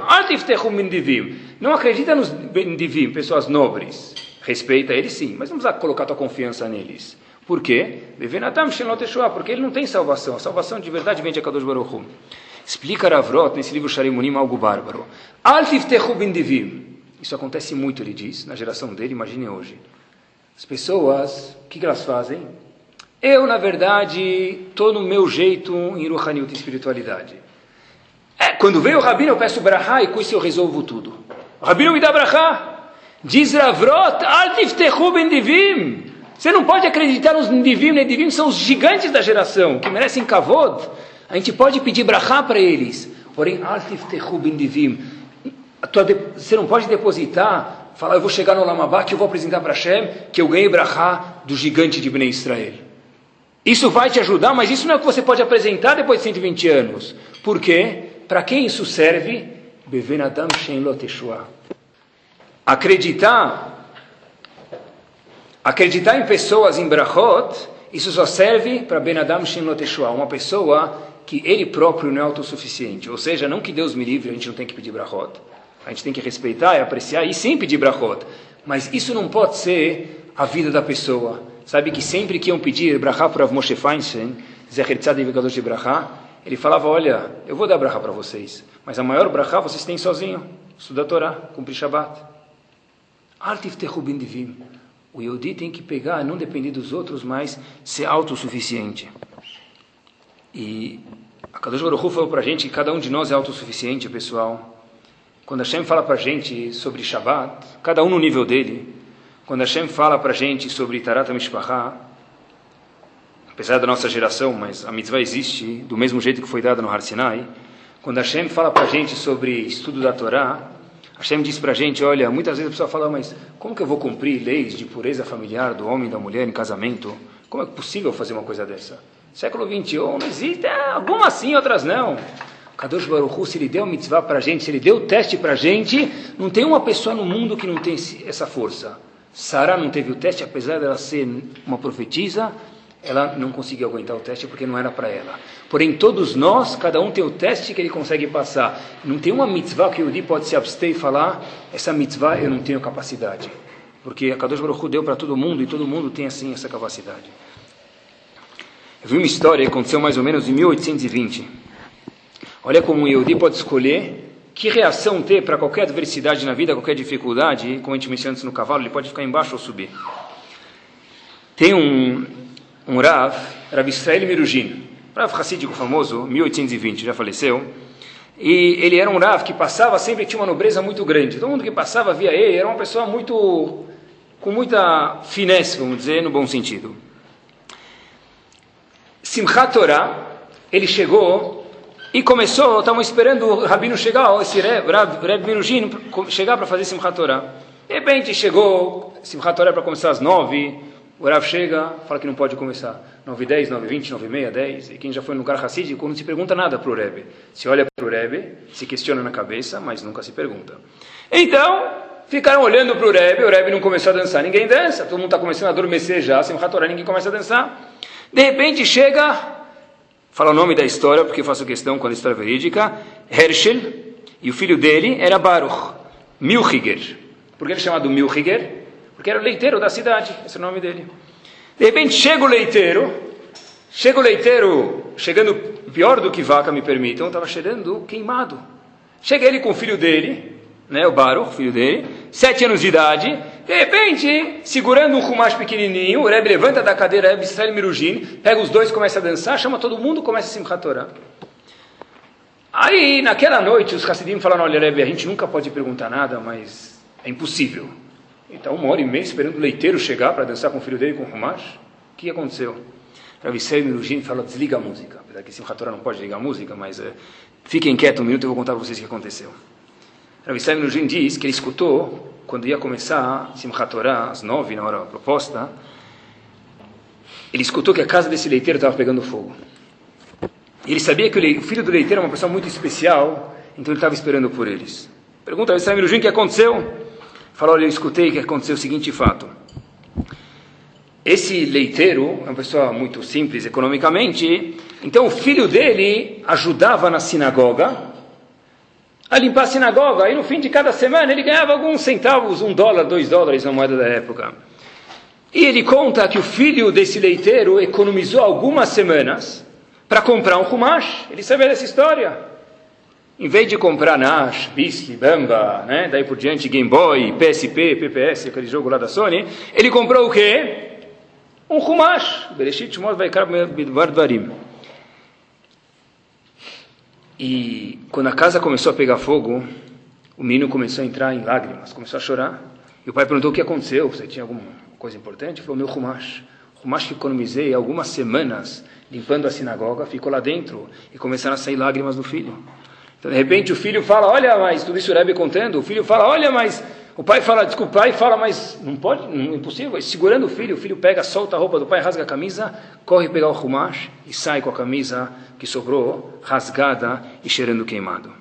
Não acredita nos bendivim, pessoas nobres. Respeita ele sim, mas não precisa colocar tua confiança neles. Por quê? Porque ele não tem salvação. A salvação de verdade vem de Akadosh Baruch Hu. Explica Ravrot nesse livro Sharimunim algo bárbaro. Isso acontece muito, ele diz, na geração dele, imagine hoje. As pessoas, o que, elas fazem? Eu, na verdade, estou no meu jeito em Ruhaniut, espiritualidade. É, quando vem o Rabino, eu peço brachá e com isso eu resolvo tudo. Rabino me dá brachá. Diz Ravrot, altiftechu ben divim. Você não pode acreditar nos divim, divim são os gigantes da geração, que merecem kavod. A gente pode pedir brachá para eles. Porém, divim você não pode depositar, falar, eu vou chegar no Lamabá, que eu vou apresentar para Hashem, que eu ganhei brachá do gigante de Bnei Israel. Isso vai te ajudar, mas isso não é o que você pode apresentar depois de 120 anos. Por quê? Para quem isso serve? Bevenadam Shem Loteshua. Acreditar, acreditar em pessoas em brachot, isso só serve para Benadam Shem Loteshua, uma pessoa que ele próprio não é autossuficiente. Ou seja, não que Deus me livre, a gente não tem que pedir brachot. A gente tem que respeitar e apreciar e sim pedir brachot. Mas isso não pode ser a vida da pessoa. Sabe que sempre que iam pedir brachá para Moshe Feinstein, Zecher Tzadik Vegadosh de brachá, ele falava, olha, eu vou dar brachá para vocês, mas a maior brachá vocês têm sozinho. Estudar Torá, cumprir Shabbat. Altiftechu divim. O Yodi tem que pegar, não depender dos outros, mas ser autossuficiente. E a Kadosh Baruch Hu falou para a gente que cada um de nós é autossuficiente, pessoal. Quando Hashem fala para a gente sobre Shabbat, cada um no nível dele, quando Hashem fala para a gente sobre Tarat Mishpachá, apesar da nossa geração, mas a mitzvah existe do mesmo jeito que foi dada no Har Sinai, quando Hashem fala para a gente sobre estudo da Torá, Hashem diz para a gente, olha, muitas vezes a pessoa fala, mas como que eu vou cumprir leis de pureza familiar do homem e da mulher em casamento? Como é possível fazer uma coisa dessa? Século 21 não existe, algumas sim, outras não. Kadosh Baruch se ele deu mitzvah para a gente, se ele deu o teste para a gente, não tem uma pessoa no mundo que não tem essa força. Sara não teve o teste, apesar dela ser uma profetisa, ela não conseguiu aguentar o teste porque não era para ela. Porém, todos nós, cada um tem o teste que ele consegue passar. Não tem uma mitzvah que o Yudi pode se abster e falar, essa mitzvah eu não tenho capacidade. Porque a Kadosh Baruch deu para todo mundo e todo mundo tem assim essa capacidade. Eu vi uma história que aconteceu mais ou menos em 1820. Olha como o Yehudi pode escolher que reação ter para qualquer adversidade na vida, qualquer dificuldade. Como a gente mencionou antes no cavalo, ele pode ficar embaixo ou subir. Tem um, um Rav, Rav Israel Mirujin, Rav Hassidico famoso, 1820, já faleceu. E ele era um Rav que passava, sempre tinha uma nobreza muito grande. Todo mundo que passava via ele era uma pessoa muito, com muita finesse, vamos dizer, no bom sentido. Simchat Torah, ele chegou e começou, estavam esperando o Rabino chegar, esse Reb, Reb Minujin, chegar para fazer Simchat Torah. De repente chegou, Simchat Torah para começar às nove, o Rav chega, fala que não pode começar. 9 10, 9 20, 9 meia, 10. E quem já foi no lugar racídico não se pergunta nada para o Rebbe. Se olha para o Rebbe, se questiona na cabeça, mas nunca se pergunta. Então, ficaram olhando para o Rebbe, o Rebbe não começou a dançar, ninguém dança, todo mundo está começando a adormecer já, sem Torá, ninguém começa a dançar. De repente chega, fala o nome da história, porque faço questão com a história verídica, Herschel, e o filho dele era Baruch, Milchiger. Por que ele é chamado Milchiger? Porque era o leiteiro da cidade, esse é o nome dele. De repente chega o leiteiro, chega o leiteiro, chegando pior do que vaca, me permitam, estava cheirando queimado. Chega ele com o filho dele, né, o Baruch, filho dele, sete anos de idade, de repente, segurando um rumacho pequenininho, o Rebbe levanta da cadeira, Rebbe Israel Mirujin, pega os dois, começa a dançar, chama todo mundo, começa a Simchat Torah. Aí, naquela noite, os Hassidim falaram, olha Rebbe, a gente nunca pode perguntar nada, mas é impossível. Então, uma hora e meia esperando o leiteiro chegar para dançar com o filho dele com o rumash. O que aconteceu? Rav Israel Mirujin falou, desliga a música. Apesar que Simchat Torah não pode ligar a música, mas é, fiquem quietos um minuto eu vou contar para vocês o que aconteceu. Israel Mirujin diz que ele escutou quando ia começar Simchat Torah, às nove, na hora proposta, ele escutou que a casa desse leiteiro estava pegando fogo. Ele sabia que o filho do leiteiro é uma pessoa muito especial, então ele estava esperando por eles. Pergunta a Mirujin o que aconteceu. Fala, olha, eu escutei que aconteceu o seguinte fato. Esse leiteiro é uma pessoa muito simples economicamente, então o filho dele ajudava na sinagoga, a limpar a sinagoga. E no fim de cada semana ele ganhava alguns centavos, um dólar, dois dólares na moeda da época. E ele conta que o filho desse leiteiro economizou algumas semanas para comprar um Humash. Ele sabia dessa história. Em vez de comprar Nash, Bisque, Bamba, né, daí por diante, Game Boy, PSP, PPS, aquele jogo lá da Sony, ele comprou o quê? Um Humash. Bereshit Shmot Vaikar. E quando a casa começou a pegar fogo, o menino começou a entrar em lágrimas, começou a chorar. E o pai perguntou o que aconteceu, você tinha alguma coisa importante? Ele falou, meu rumash. O rumash que economizei algumas semanas limpando a sinagoga, ficou lá dentro e começaram a sair lágrimas do filho. Então, de repente, o filho fala, olha, mas tudo isso o Rebbe contando, o filho fala, olha, mas o pai fala, desculpa, o pai fala, mas não pode, não é impossível. Segurando o filho, o filho pega, solta a roupa do pai, rasga a camisa, corre pegar o rumash e sai com a camisa que sobrou, rasgada e cheirando queimado.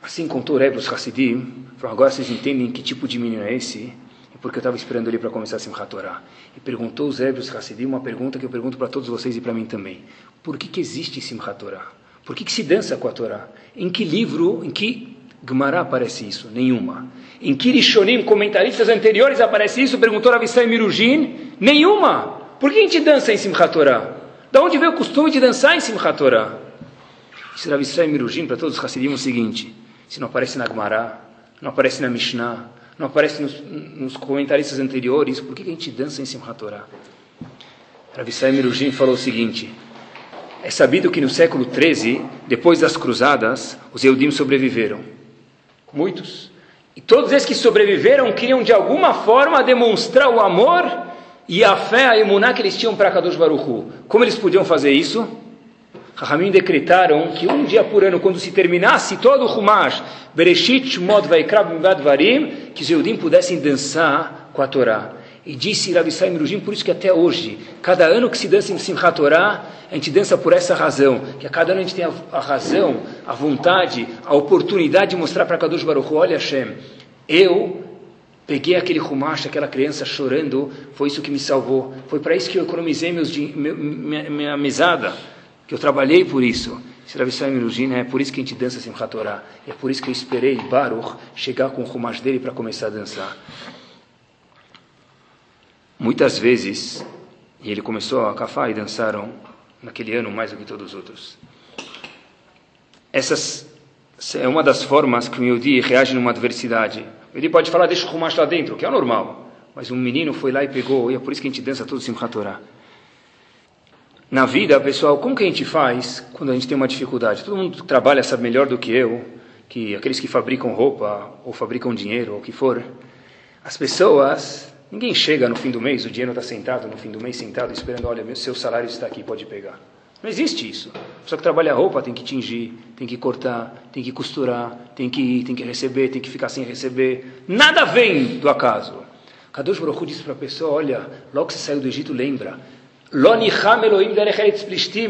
Assim contou o Rebbe os Hassidim, falou, agora vocês entendem que tipo de menino é esse? E porque eu estava esperando ele para começar a Simchat Torah. E perguntou os Rebbe os Hassidim uma pergunta que eu pergunto para todos vocês e para mim também. Por que, que existe Simchat Torah? Por que, que se dança com a Torá? Em que livro, em que Gemara aparece isso? Nenhuma. Em que Rishonim, comentaristas anteriores, aparece isso? Perguntou Ravissai Mirujin. Nenhuma. Por que a gente dança em Simchat Torah? Da onde veio o costume de dançar em Simchat Torah? Disse Ravissai Mirujin para todos os Hassidim o seguinte, se não aparece na Gemara, não aparece na Mishnah, não aparece nos, nos comentaristas anteriores, por que a gente dança em Simchat Torah? Ravissai Mirujin falou o seguinte, é sabido que no século XIII, depois das cruzadas, os Eudim sobreviveram. Muitos. E todos esses que sobreviveram queriam de alguma forma demonstrar o amor e a fé, a emuná que eles tinham para Kadosh Baruch Como eles podiam fazer isso? Rahamim decretaram que um dia por ano, quando se terminasse todo o Humash, Bereshit, Mod, Vaikrab, Varim, que os Eudim pudessem dançar com a Torá. E disse Rabi Saim por isso que até hoje, cada ano que se dança em Simchat Torah, a gente dança por essa razão, que a cada ano a gente tem a, a razão, a vontade, a oportunidade de mostrar para Kadosh Baruch olha Hashem, eu peguei aquele rumacho, aquela criança chorando, foi isso que me salvou, foi para isso que eu economizei meus, meu, minha, minha, mesada, que eu trabalhei por isso. É por isso que a gente dança Simchat Torah, é por isso que eu esperei Baruch chegar com o rumacho dele para começar a dançar. Muitas vezes, e ele começou a cafar e dançaram naquele ano mais do que todos os outros. Essas é uma das formas que o Yehudi reage numa adversidade. Ele pode falar, deixa o rumash lá dentro, que é normal. Mas um menino foi lá e pegou, e é por isso que a gente dança todo Simchat Torah. Na vida, pessoal, como que a gente faz quando a gente tem uma dificuldade? Todo mundo trabalha, sabe melhor do que eu, que aqueles que fabricam roupa, ou fabricam dinheiro, ou o que for. As pessoas Ninguém chega no fim do mês, o dinheiro está sentado no fim do mês, sentado, esperando, olha, meu, seu salário está aqui, pode pegar. Não existe isso. Só que trabalha a roupa tem que tingir, tem que cortar, tem que costurar, tem que ir, tem que receber, tem que ficar sem receber. Nada vem do acaso. Kadosh Baruch disse para a pessoa, olha, logo que você saiu do Egito, lembra,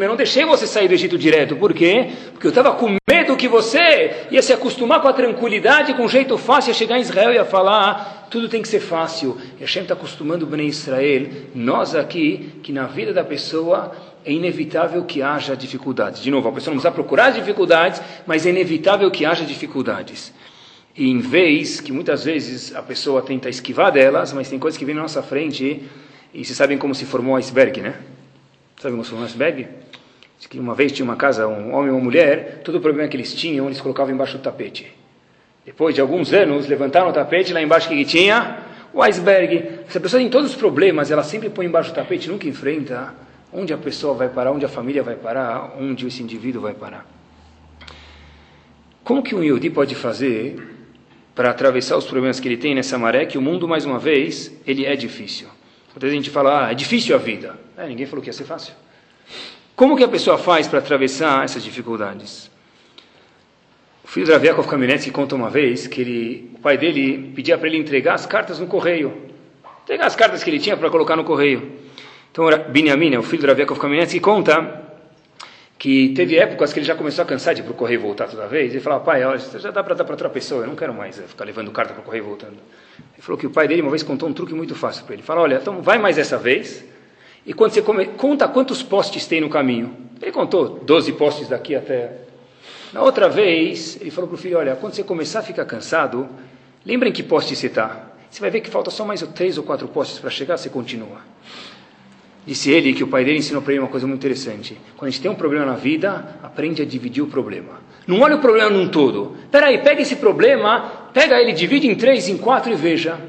eu não deixei você sair do Egito direto. Por quê? Porque eu estava com medo que você ia se acostumar com a tranquilidade, com um jeito fácil, ia chegar em Israel e ia falar, ah, tudo tem que ser fácil. E Hashem está acostumando o Bnei Israel, nós aqui, que na vida da pessoa é inevitável que haja dificuldades. De novo, a pessoa não precisa procurar as dificuldades, mas é inevitável que haja dificuldades. E em vez que muitas vezes a pessoa tenta esquivar delas, mas tem coisas que vêm na nossa frente e vocês sabem como se formou o iceberg, né? Sabe como se formou o iceberg? Diz que uma vez tinha uma casa, um homem e uma mulher, todo o problema que eles tinham, eles colocavam embaixo do tapete. Depois de alguns anos, levantaram o tapete, lá embaixo que tinha? O iceberg. Se a pessoa tem todos os problemas, ela sempre põe embaixo do tapete, nunca enfrenta onde a pessoa vai parar, onde a família vai parar, onde esse indivíduo vai parar. Como que um Yodi pode fazer para atravessar os problemas que ele tem nessa maré, que o mundo, mais uma vez, ele é difícil? Às vezes a gente fala, ah, é difícil a vida. É, ninguém falou que ia ser fácil. Como que a pessoa faz para atravessar essas dificuldades? O filho de Raviakov Kamenetsky conta uma vez que ele, o pai dele pedia para ele entregar as cartas no correio. Entregar as cartas que ele tinha para colocar no correio. Então, Binyamin, o filho de Raviakov Kamenetsky, conta que teve épocas que ele já começou a cansar de ir para o correio voltar toda vez. Ele falava, pai, já dá para dar para outra pessoa, eu não quero mais eh, ficar levando carta para o correio voltando. Ele falou que o pai dele uma vez contou um truque muito fácil para ele. Fala, olha, então vai mais essa vez, e quando você come, conta quantos postes tem no caminho. Ele contou 12 postes daqui até. Na outra vez, ele falou para o filho, olha, quando você começar a ficar cansado, lembra em que poste você está. Você vai ver que falta só mais três ou quatro postes para chegar, você continua. Disse ele que o pai dele ensinou para ele uma coisa muito interessante. Quando a gente tem um problema na vida, aprende a dividir o problema. Não olha o problema num todo. Peraí, pega esse problema, pega ele, divide em três, em quatro e veja.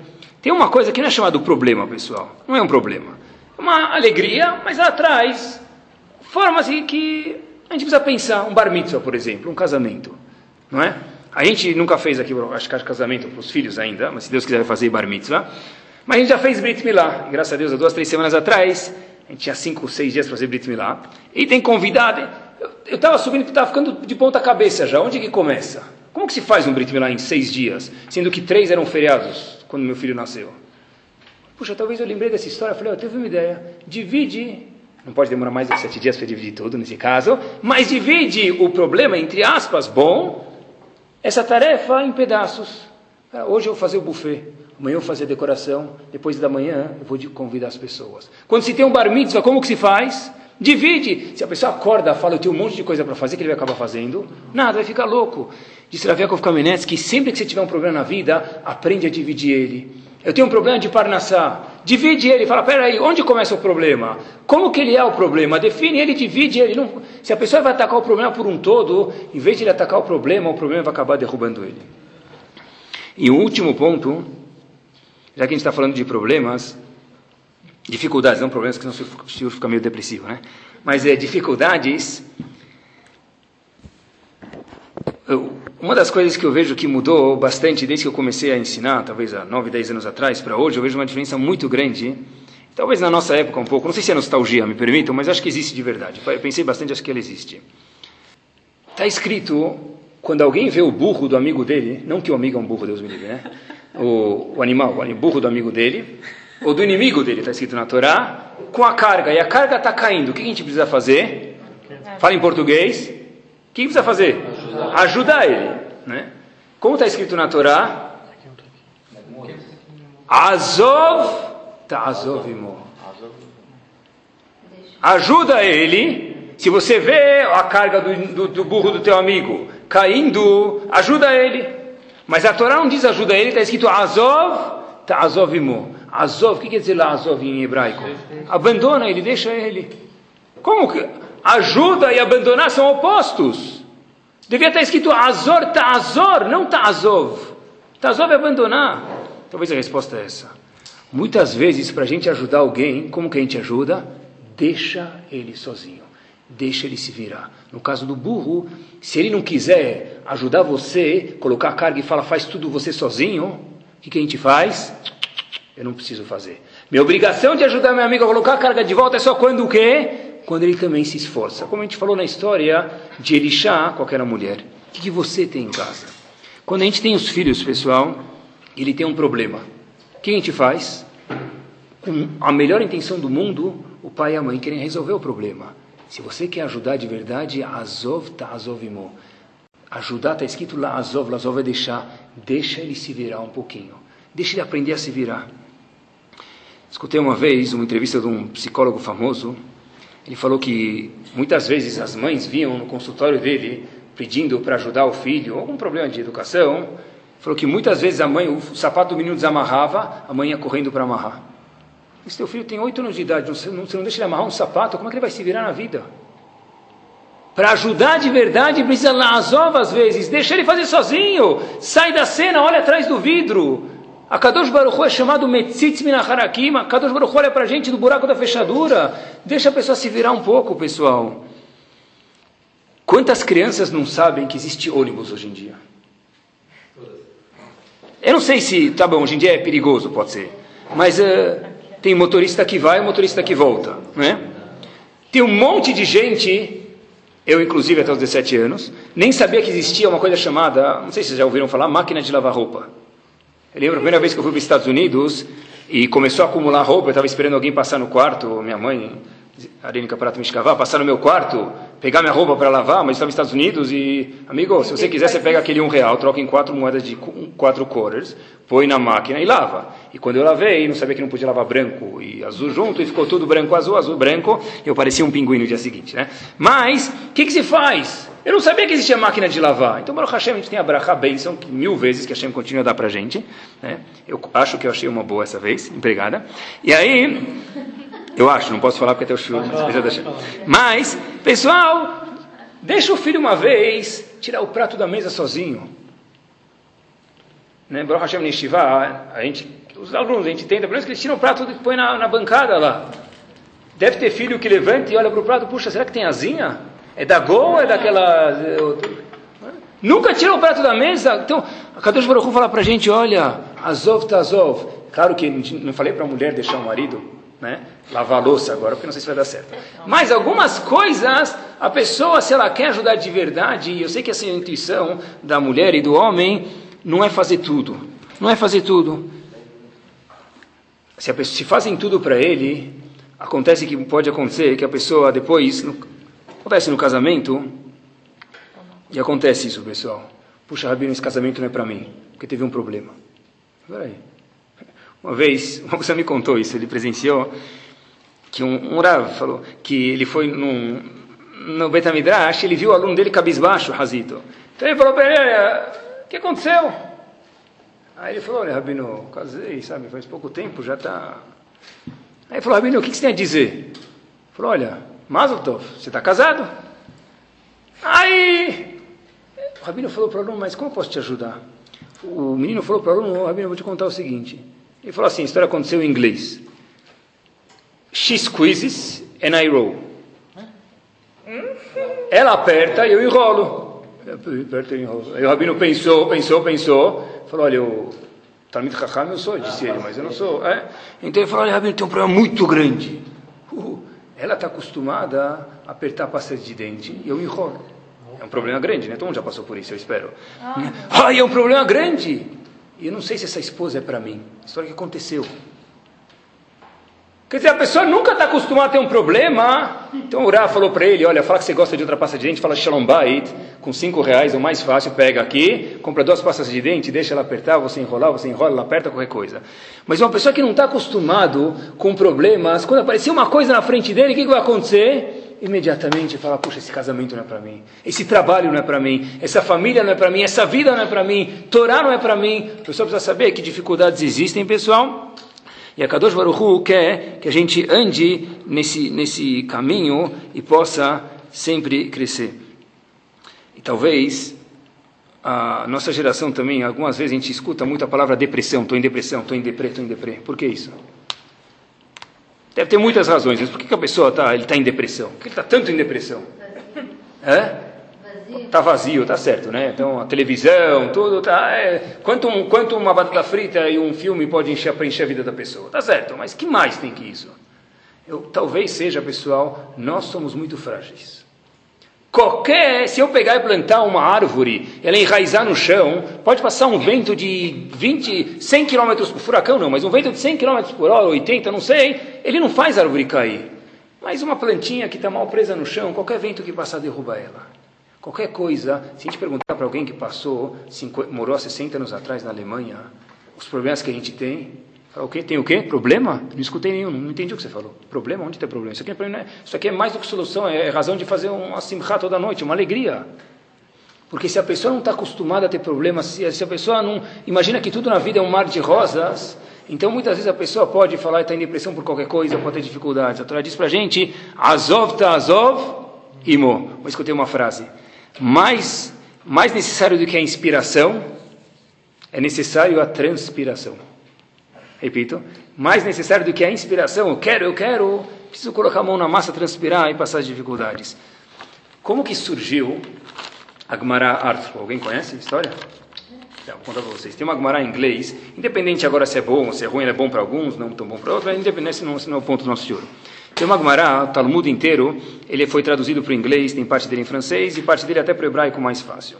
Tem uma coisa que não é chamado problema, pessoal. Não é um problema. É uma alegria, mas ela traz formas que a gente precisa pensar. Um bar mitzvah, por exemplo, um casamento. Não é? A gente nunca fez aqui, acho que casamento para os filhos ainda, mas se Deus quiser fazer bar mitzvah. Mas a gente já fez Brit Milá. Graças a Deus, há duas, três semanas atrás, a gente tinha cinco, seis dias para fazer Brit Milá. E tem convidado. Eu estava subindo, estava ficando de ponta cabeça já. Onde que começa? Como que se faz um Brit Milá em seis dias? Sendo que três eram feriados quando meu filho nasceu. Puxa, talvez eu lembrei dessa história. Falei, eu tive uma ideia. Divide não pode demorar mais de sete dias para dividir tudo nesse caso, mas divide o problema, entre aspas, bom, essa tarefa em pedaços. Hoje eu vou fazer o buffet. Amanhã eu vou fazer a decoração, depois da manhã eu vou convidar as pessoas. Quando se tem um bar mitzvah, como que se faz? Divide. Se a pessoa acorda, fala, eu tenho um monte de coisa para fazer, que ele vai acabar fazendo, nada, vai ficar louco. Disse Raviakov Kamenetz que sempre que você tiver um problema na vida, aprende a dividir ele. Eu tenho um problema de Parnassá. Divide ele, fala, peraí, onde começa o problema? Como que ele é o problema? Define ele, divide ele. Não... Se a pessoa vai atacar o problema por um todo, em vez de ele atacar o problema, o problema vai acabar derrubando ele. E o último ponto já que a gente está falando de problemas, dificuldades, não problemas, que não se fica meio depressivo, né? Mas é dificuldades. Eu, uma das coisas que eu vejo que mudou bastante desde que eu comecei a ensinar, talvez há 9, 10 anos atrás para hoje, eu vejo uma diferença muito grande. Talvez na nossa época um pouco, não sei se é nostalgia, me permitam, mas acho que existe de verdade. Eu pensei bastante, acho que ela existe. Está escrito, quando alguém vê o burro do amigo dele, não que o amigo é um burro, Deus me livre, né? O, o animal, o burro do amigo dele, ou do inimigo dele, está escrito na Torá, com a carga, e a carga está caindo, o que a gente precisa fazer? Fala em português. O que precisa fazer? Ajudar, Ajudar ele. Né? Como está escrito na Torá? Azov ta'azovimo. Ajuda ele. Se você vê a carga do, do, do burro do teu amigo caindo, ajuda ele. Mas a Torá não diz ajuda ele, está escrito Azov, tá Azovimo. Azov, o que quer dizer lá Azov em hebraico? Abandona ele, deixa ele. Como que ajuda e abandonar são opostos? Devia estar escrito Azor, Ta'azor, não Ta'azov. Ta'azov é abandonar. Talvez a resposta é essa. Muitas vezes, para a gente ajudar alguém, como que a gente ajuda? Deixa ele sozinho deixa ele se virar. No caso do burro, se ele não quiser ajudar você, colocar a carga e falar, faz tudo você sozinho, o que, que a gente faz? Eu não preciso fazer. Minha obrigação de ajudar meu amigo a colocar a carga de volta é só quando o quê? Quando ele também se esforça. Como a gente falou na história de Elixá aquela mulher. O que, que você tem em casa? Quando a gente tem os filhos, pessoal, ele tem um problema. O que a gente faz? com a melhor intenção do mundo, o pai e a mãe querem resolver o problema. Se você quer ajudar de verdade, Azov ta azovimo. Ajudar está escrito lá, Azov, Azov é deixar. Deixa ele se virar um pouquinho. Deixa ele aprender a se virar. Escutei uma vez uma entrevista de um psicólogo famoso. Ele falou que muitas vezes as mães vinham no consultório dele pedindo para ajudar o filho, algum problema de educação. Falou que muitas vezes a mãe, o sapato do menino desamarrava, a mãe ia correndo para amarrar. Se teu filho tem oito anos de idade, você não deixa ele amarrar um sapato, como é que ele vai se virar na vida? Para ajudar de verdade, precisa ovas às vezes, deixa ele fazer sozinho, sai da cena, olha atrás do vidro. A Kadosh Baruch é chamado Metzitz Minacharakim, a Kadosh Baruch olha para a gente do buraco da fechadura, deixa a pessoa se virar um pouco, pessoal. Quantas crianças não sabem que existe ônibus hoje em dia? Eu não sei se, tá bom, hoje em dia é perigoso, pode ser, mas... Uh, tem motorista que vai e motorista que volta, né? Tem um monte de gente, eu inclusive até os 17 anos, nem sabia que existia uma coisa chamada, não sei se vocês já ouviram falar, máquina de lavar roupa. Eu lembro a primeira vez que eu fui para os Estados Unidos e começou a acumular roupa, eu estava esperando alguém passar no quarto, minha mãe, Arine Caparato escavar, passar no meu quarto, pegar minha roupa para lavar, mas estava nos Estados Unidos e, amigo, se você quiser, você pega aquele um real, troca em quatro moedas de quatro quarters, põe na máquina e lava. E quando eu lavei, não sabia que não podia lavar branco e azul junto, e ficou tudo branco, azul, azul, branco, eu parecia um pinguim no dia seguinte, né? Mas, o que, que se faz? Eu não sabia que existia máquina de lavar. Então, Baruch Hashem, a gente tem a Bracha Benção, que mil vezes que Hashem continua a dar para a gente. Né? Eu acho que eu achei uma boa essa vez, empregada. E aí, eu acho, não posso falar porque até o chuva, mas, mas, pessoal, deixa o filho uma vez tirar o prato da mesa sozinho. Né? Baruch Hashem Nishivá, a gente, os alunos, a gente tenta, pelo menos que eles tiram o prato e põem na, na bancada lá. Deve ter filho que levanta e olha para o prato, puxa, será que tem asinha? É da ou é daquela... Nunca tira o prato da mesa. Então, a Kadosh Baruch Hu fala para a gente, olha, Azov tá Azov. Claro que não falei para a mulher deixar o marido, né? Lavar a louça agora, porque não sei se vai dar certo. Mas algumas coisas, a pessoa, se ela quer ajudar de verdade, e eu sei que essa é a intuição da mulher e do homem, não é fazer tudo. Não é fazer tudo. Se, pessoa, se fazem tudo para ele, acontece que pode acontecer que a pessoa depois, no, acontece no casamento, e acontece isso, pessoal. Puxa, Rabino, esse casamento não é para mim, porque teve um problema. Peraí. Uma vez, uma pessoa me contou isso, ele presenciou que um, um Rav falou que ele foi num, no Betamidrash, ele viu o aluno dele cabisbaixo, Razito. Então ele falou para ele, que aconteceu? Aí ele falou, olha, Rabino, casei, sabe, faz pouco tempo, já está... Aí ele falou, Rabino, o que, que você tem a dizer? Ele falou, olha, Mazel Tov, você está casado? Aí o Rabino falou para o aluno, mas como eu posso te ajudar? O menino falou para o aluno, Rabino, eu vou te contar o seguinte, ele falou assim: a história aconteceu em inglês. She squeezes and I roll. Ela aperta e eu enrolo. E enrolo. Aí o Rabino pensou, pensou, pensou. Falou: Olha, eu. Talmud Chacham eu sou, disse ele, mas eu não sou. É? Então ele falou: Olha, Rabino, tem um problema muito grande. Uh, ela está acostumada a apertar a pasta de dente e eu enrolo. É um problema grande, né? Todo mundo já passou por isso, eu espero. Ah, é um problema grande. E eu não sei se essa esposa é para mim. História que aconteceu. Quer dizer, a pessoa nunca está acostumada a ter um problema. Então o Urá falou para ele, olha, fala que você gosta de outra pasta de dente, fala Shalom Bait, com cinco reais, o mais fácil, pega aqui, compra duas pastas de dente, deixa ela apertar, você enrolar, você enrola, ela aperta, qualquer coisa. Mas uma pessoa que não está acostumado com problemas, quando aparecer uma coisa na frente dele, o que, que vai acontecer? imediatamente fala: Puxa, esse casamento não é para mim, esse trabalho não é para mim, essa família não é para mim, essa vida não é para mim, Torá não é para mim. A pessoa precisa saber que dificuldades existem, pessoal. E a Kadosh Baruch Hu quer que a gente ande nesse, nesse caminho e possa sempre crescer. E talvez a nossa geração também, algumas vezes a gente escuta muito a palavra depressão, estou em depressão, estou em deprê, estou em deprê. Por que isso? Deve ter muitas razões, mas por que, que a pessoa está tá em depressão? Por que ele está tanto em depressão? É? Está vazio, tá certo, né? Então a televisão, tudo tá. É, quanto, um, quanto uma batata frita e um filme pode encher, preencher a vida da pessoa? Tá certo, mas que mais tem que isso? Eu, talvez seja, pessoal, nós somos muito frágeis. Qualquer, se eu pegar e plantar uma árvore, ela enraizar no chão, pode passar um vento de 20, 100 km por furacão não, mas um vento de 100 km por hora, 80, não sei, ele não faz a árvore cair. Mas uma plantinha que está mal presa no chão, qualquer vento que passar derruba ela. Qualquer coisa, se a gente perguntar para alguém que passou, morou há 60 anos atrás na Alemanha, os problemas que a gente tem, Fala, o quê? Tem o quê? Problema? Não escutei nenhum, não entendi o que você falou. Problema? Onde tem problema? Isso aqui, é, problema, isso aqui é mais do que solução, é razão de fazer um simcha toda noite, uma alegria. Porque se a pessoa não está acostumada a ter problemas, se, se a pessoa não... Imagina que tudo na vida é um mar de rosas, então muitas vezes a pessoa pode falar e está em depressão por qualquer coisa, pode ter dificuldades. A Torá diz para a gente, Azov ta Azov imo. Vou escutar uma frase. Mais, mais necessário do que a inspiração, é necessário a transpiração. Repito, mais necessário do que a inspiração, eu quero, eu quero, preciso colocar a mão na massa, transpirar e passar as dificuldades. Como que surgiu a Gemara Arthur? Alguém conhece a história? Então, vou contar para vocês. Tem uma Gemara em inglês, independente agora se é bom, se é ruim, é bom para alguns, não tão bom para outros, independente, não, não é o ponto do nosso de ouro. Tem uma Gemara, o Talmud inteiro, ele foi traduzido para o inglês, tem parte dele em francês e parte dele até para o hebraico mais fácil.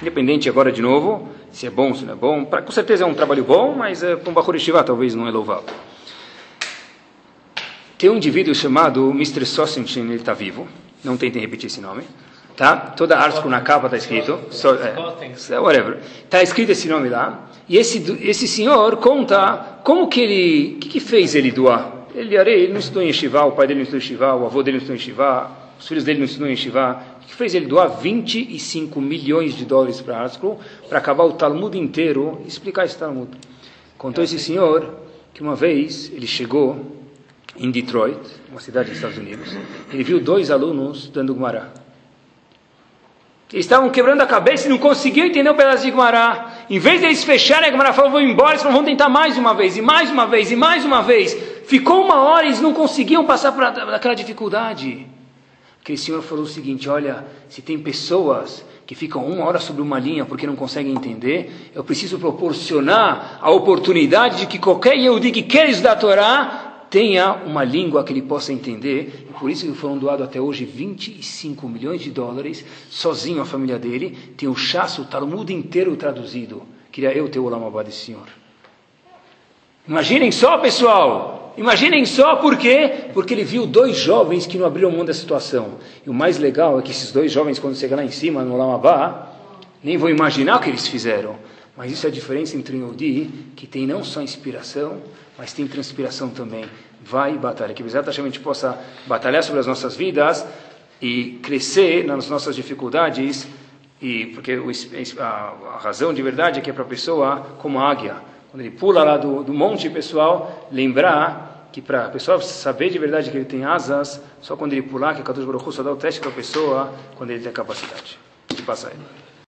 Independente agora de novo, se é bom, se não é bom. Pra, com certeza é um trabalho bom, mas é, para um Bahur Shiva talvez não é louvável. Tem um indivíduo chamado Mr. Sossenchin, ele está vivo. Não tentem repetir esse nome. Tá? Toda a arte na capa está escrito. So, é, whatever. Está escrito esse nome lá. E esse, esse senhor conta como que ele... O que, que fez ele doar? Ele, ele não estudou em Shiva, o pai dele não estudou em Shiva, o avô dele não estudou em Shiva, os filhos dele não estudou em Shiva que fez ele doar 25 milhões de dólares para Artscroll para acabar o Talmud inteiro e explicar esse Talmud. Contou esse senhor que uma vez ele chegou em Detroit, uma cidade dos Estados Unidos, ele viu dois alunos dando Gumará. Eles estavam quebrando a cabeça e não conseguiam entender o pedaço de Gumará. Em vez de eles fecharem a Gumará, falaram, vou embora, eles falaram, vão tentar mais uma vez, e mais uma vez, e mais uma vez. Ficou uma hora e eles não conseguiam passar por aquela dificuldade. Aquele senhor falou o seguinte: olha, se tem pessoas que ficam uma hora sobre uma linha porque não conseguem entender, eu preciso proporcionar a oportunidade de que qualquer Yehudi que quer estudar a Torá tenha uma língua que ele possa entender. E por isso que foram doados até hoje 25 milhões de dólares, sozinho a família dele. Tem o Chasso, o Talmud inteiro traduzido. Queria eu ter o Olamabá desse senhor. Imaginem só, pessoal, Imaginem só por quê? Porque ele viu dois jovens que não abriram mão da situação. E o mais legal é que esses dois jovens, quando chegam lá em cima, no Lamabá, nem vão imaginar o que eles fizeram. Mas isso é a diferença entre um Yodi, que tem não só inspiração, mas tem transpiração também. Vai e batalha. Que exatamente a gente possa batalhar sobre as nossas vidas e crescer nas nossas dificuldades. E porque a, razão de verdade é que é para a pessoa como a águia quando ele pula lá do, do monte pessoal, lembrar que para a pessoa saber de verdade que ele tem asas, só quando ele pular, que a Kadosh Baruch só dá o teste para a pessoa quando ele tem a capacidade de passar ele.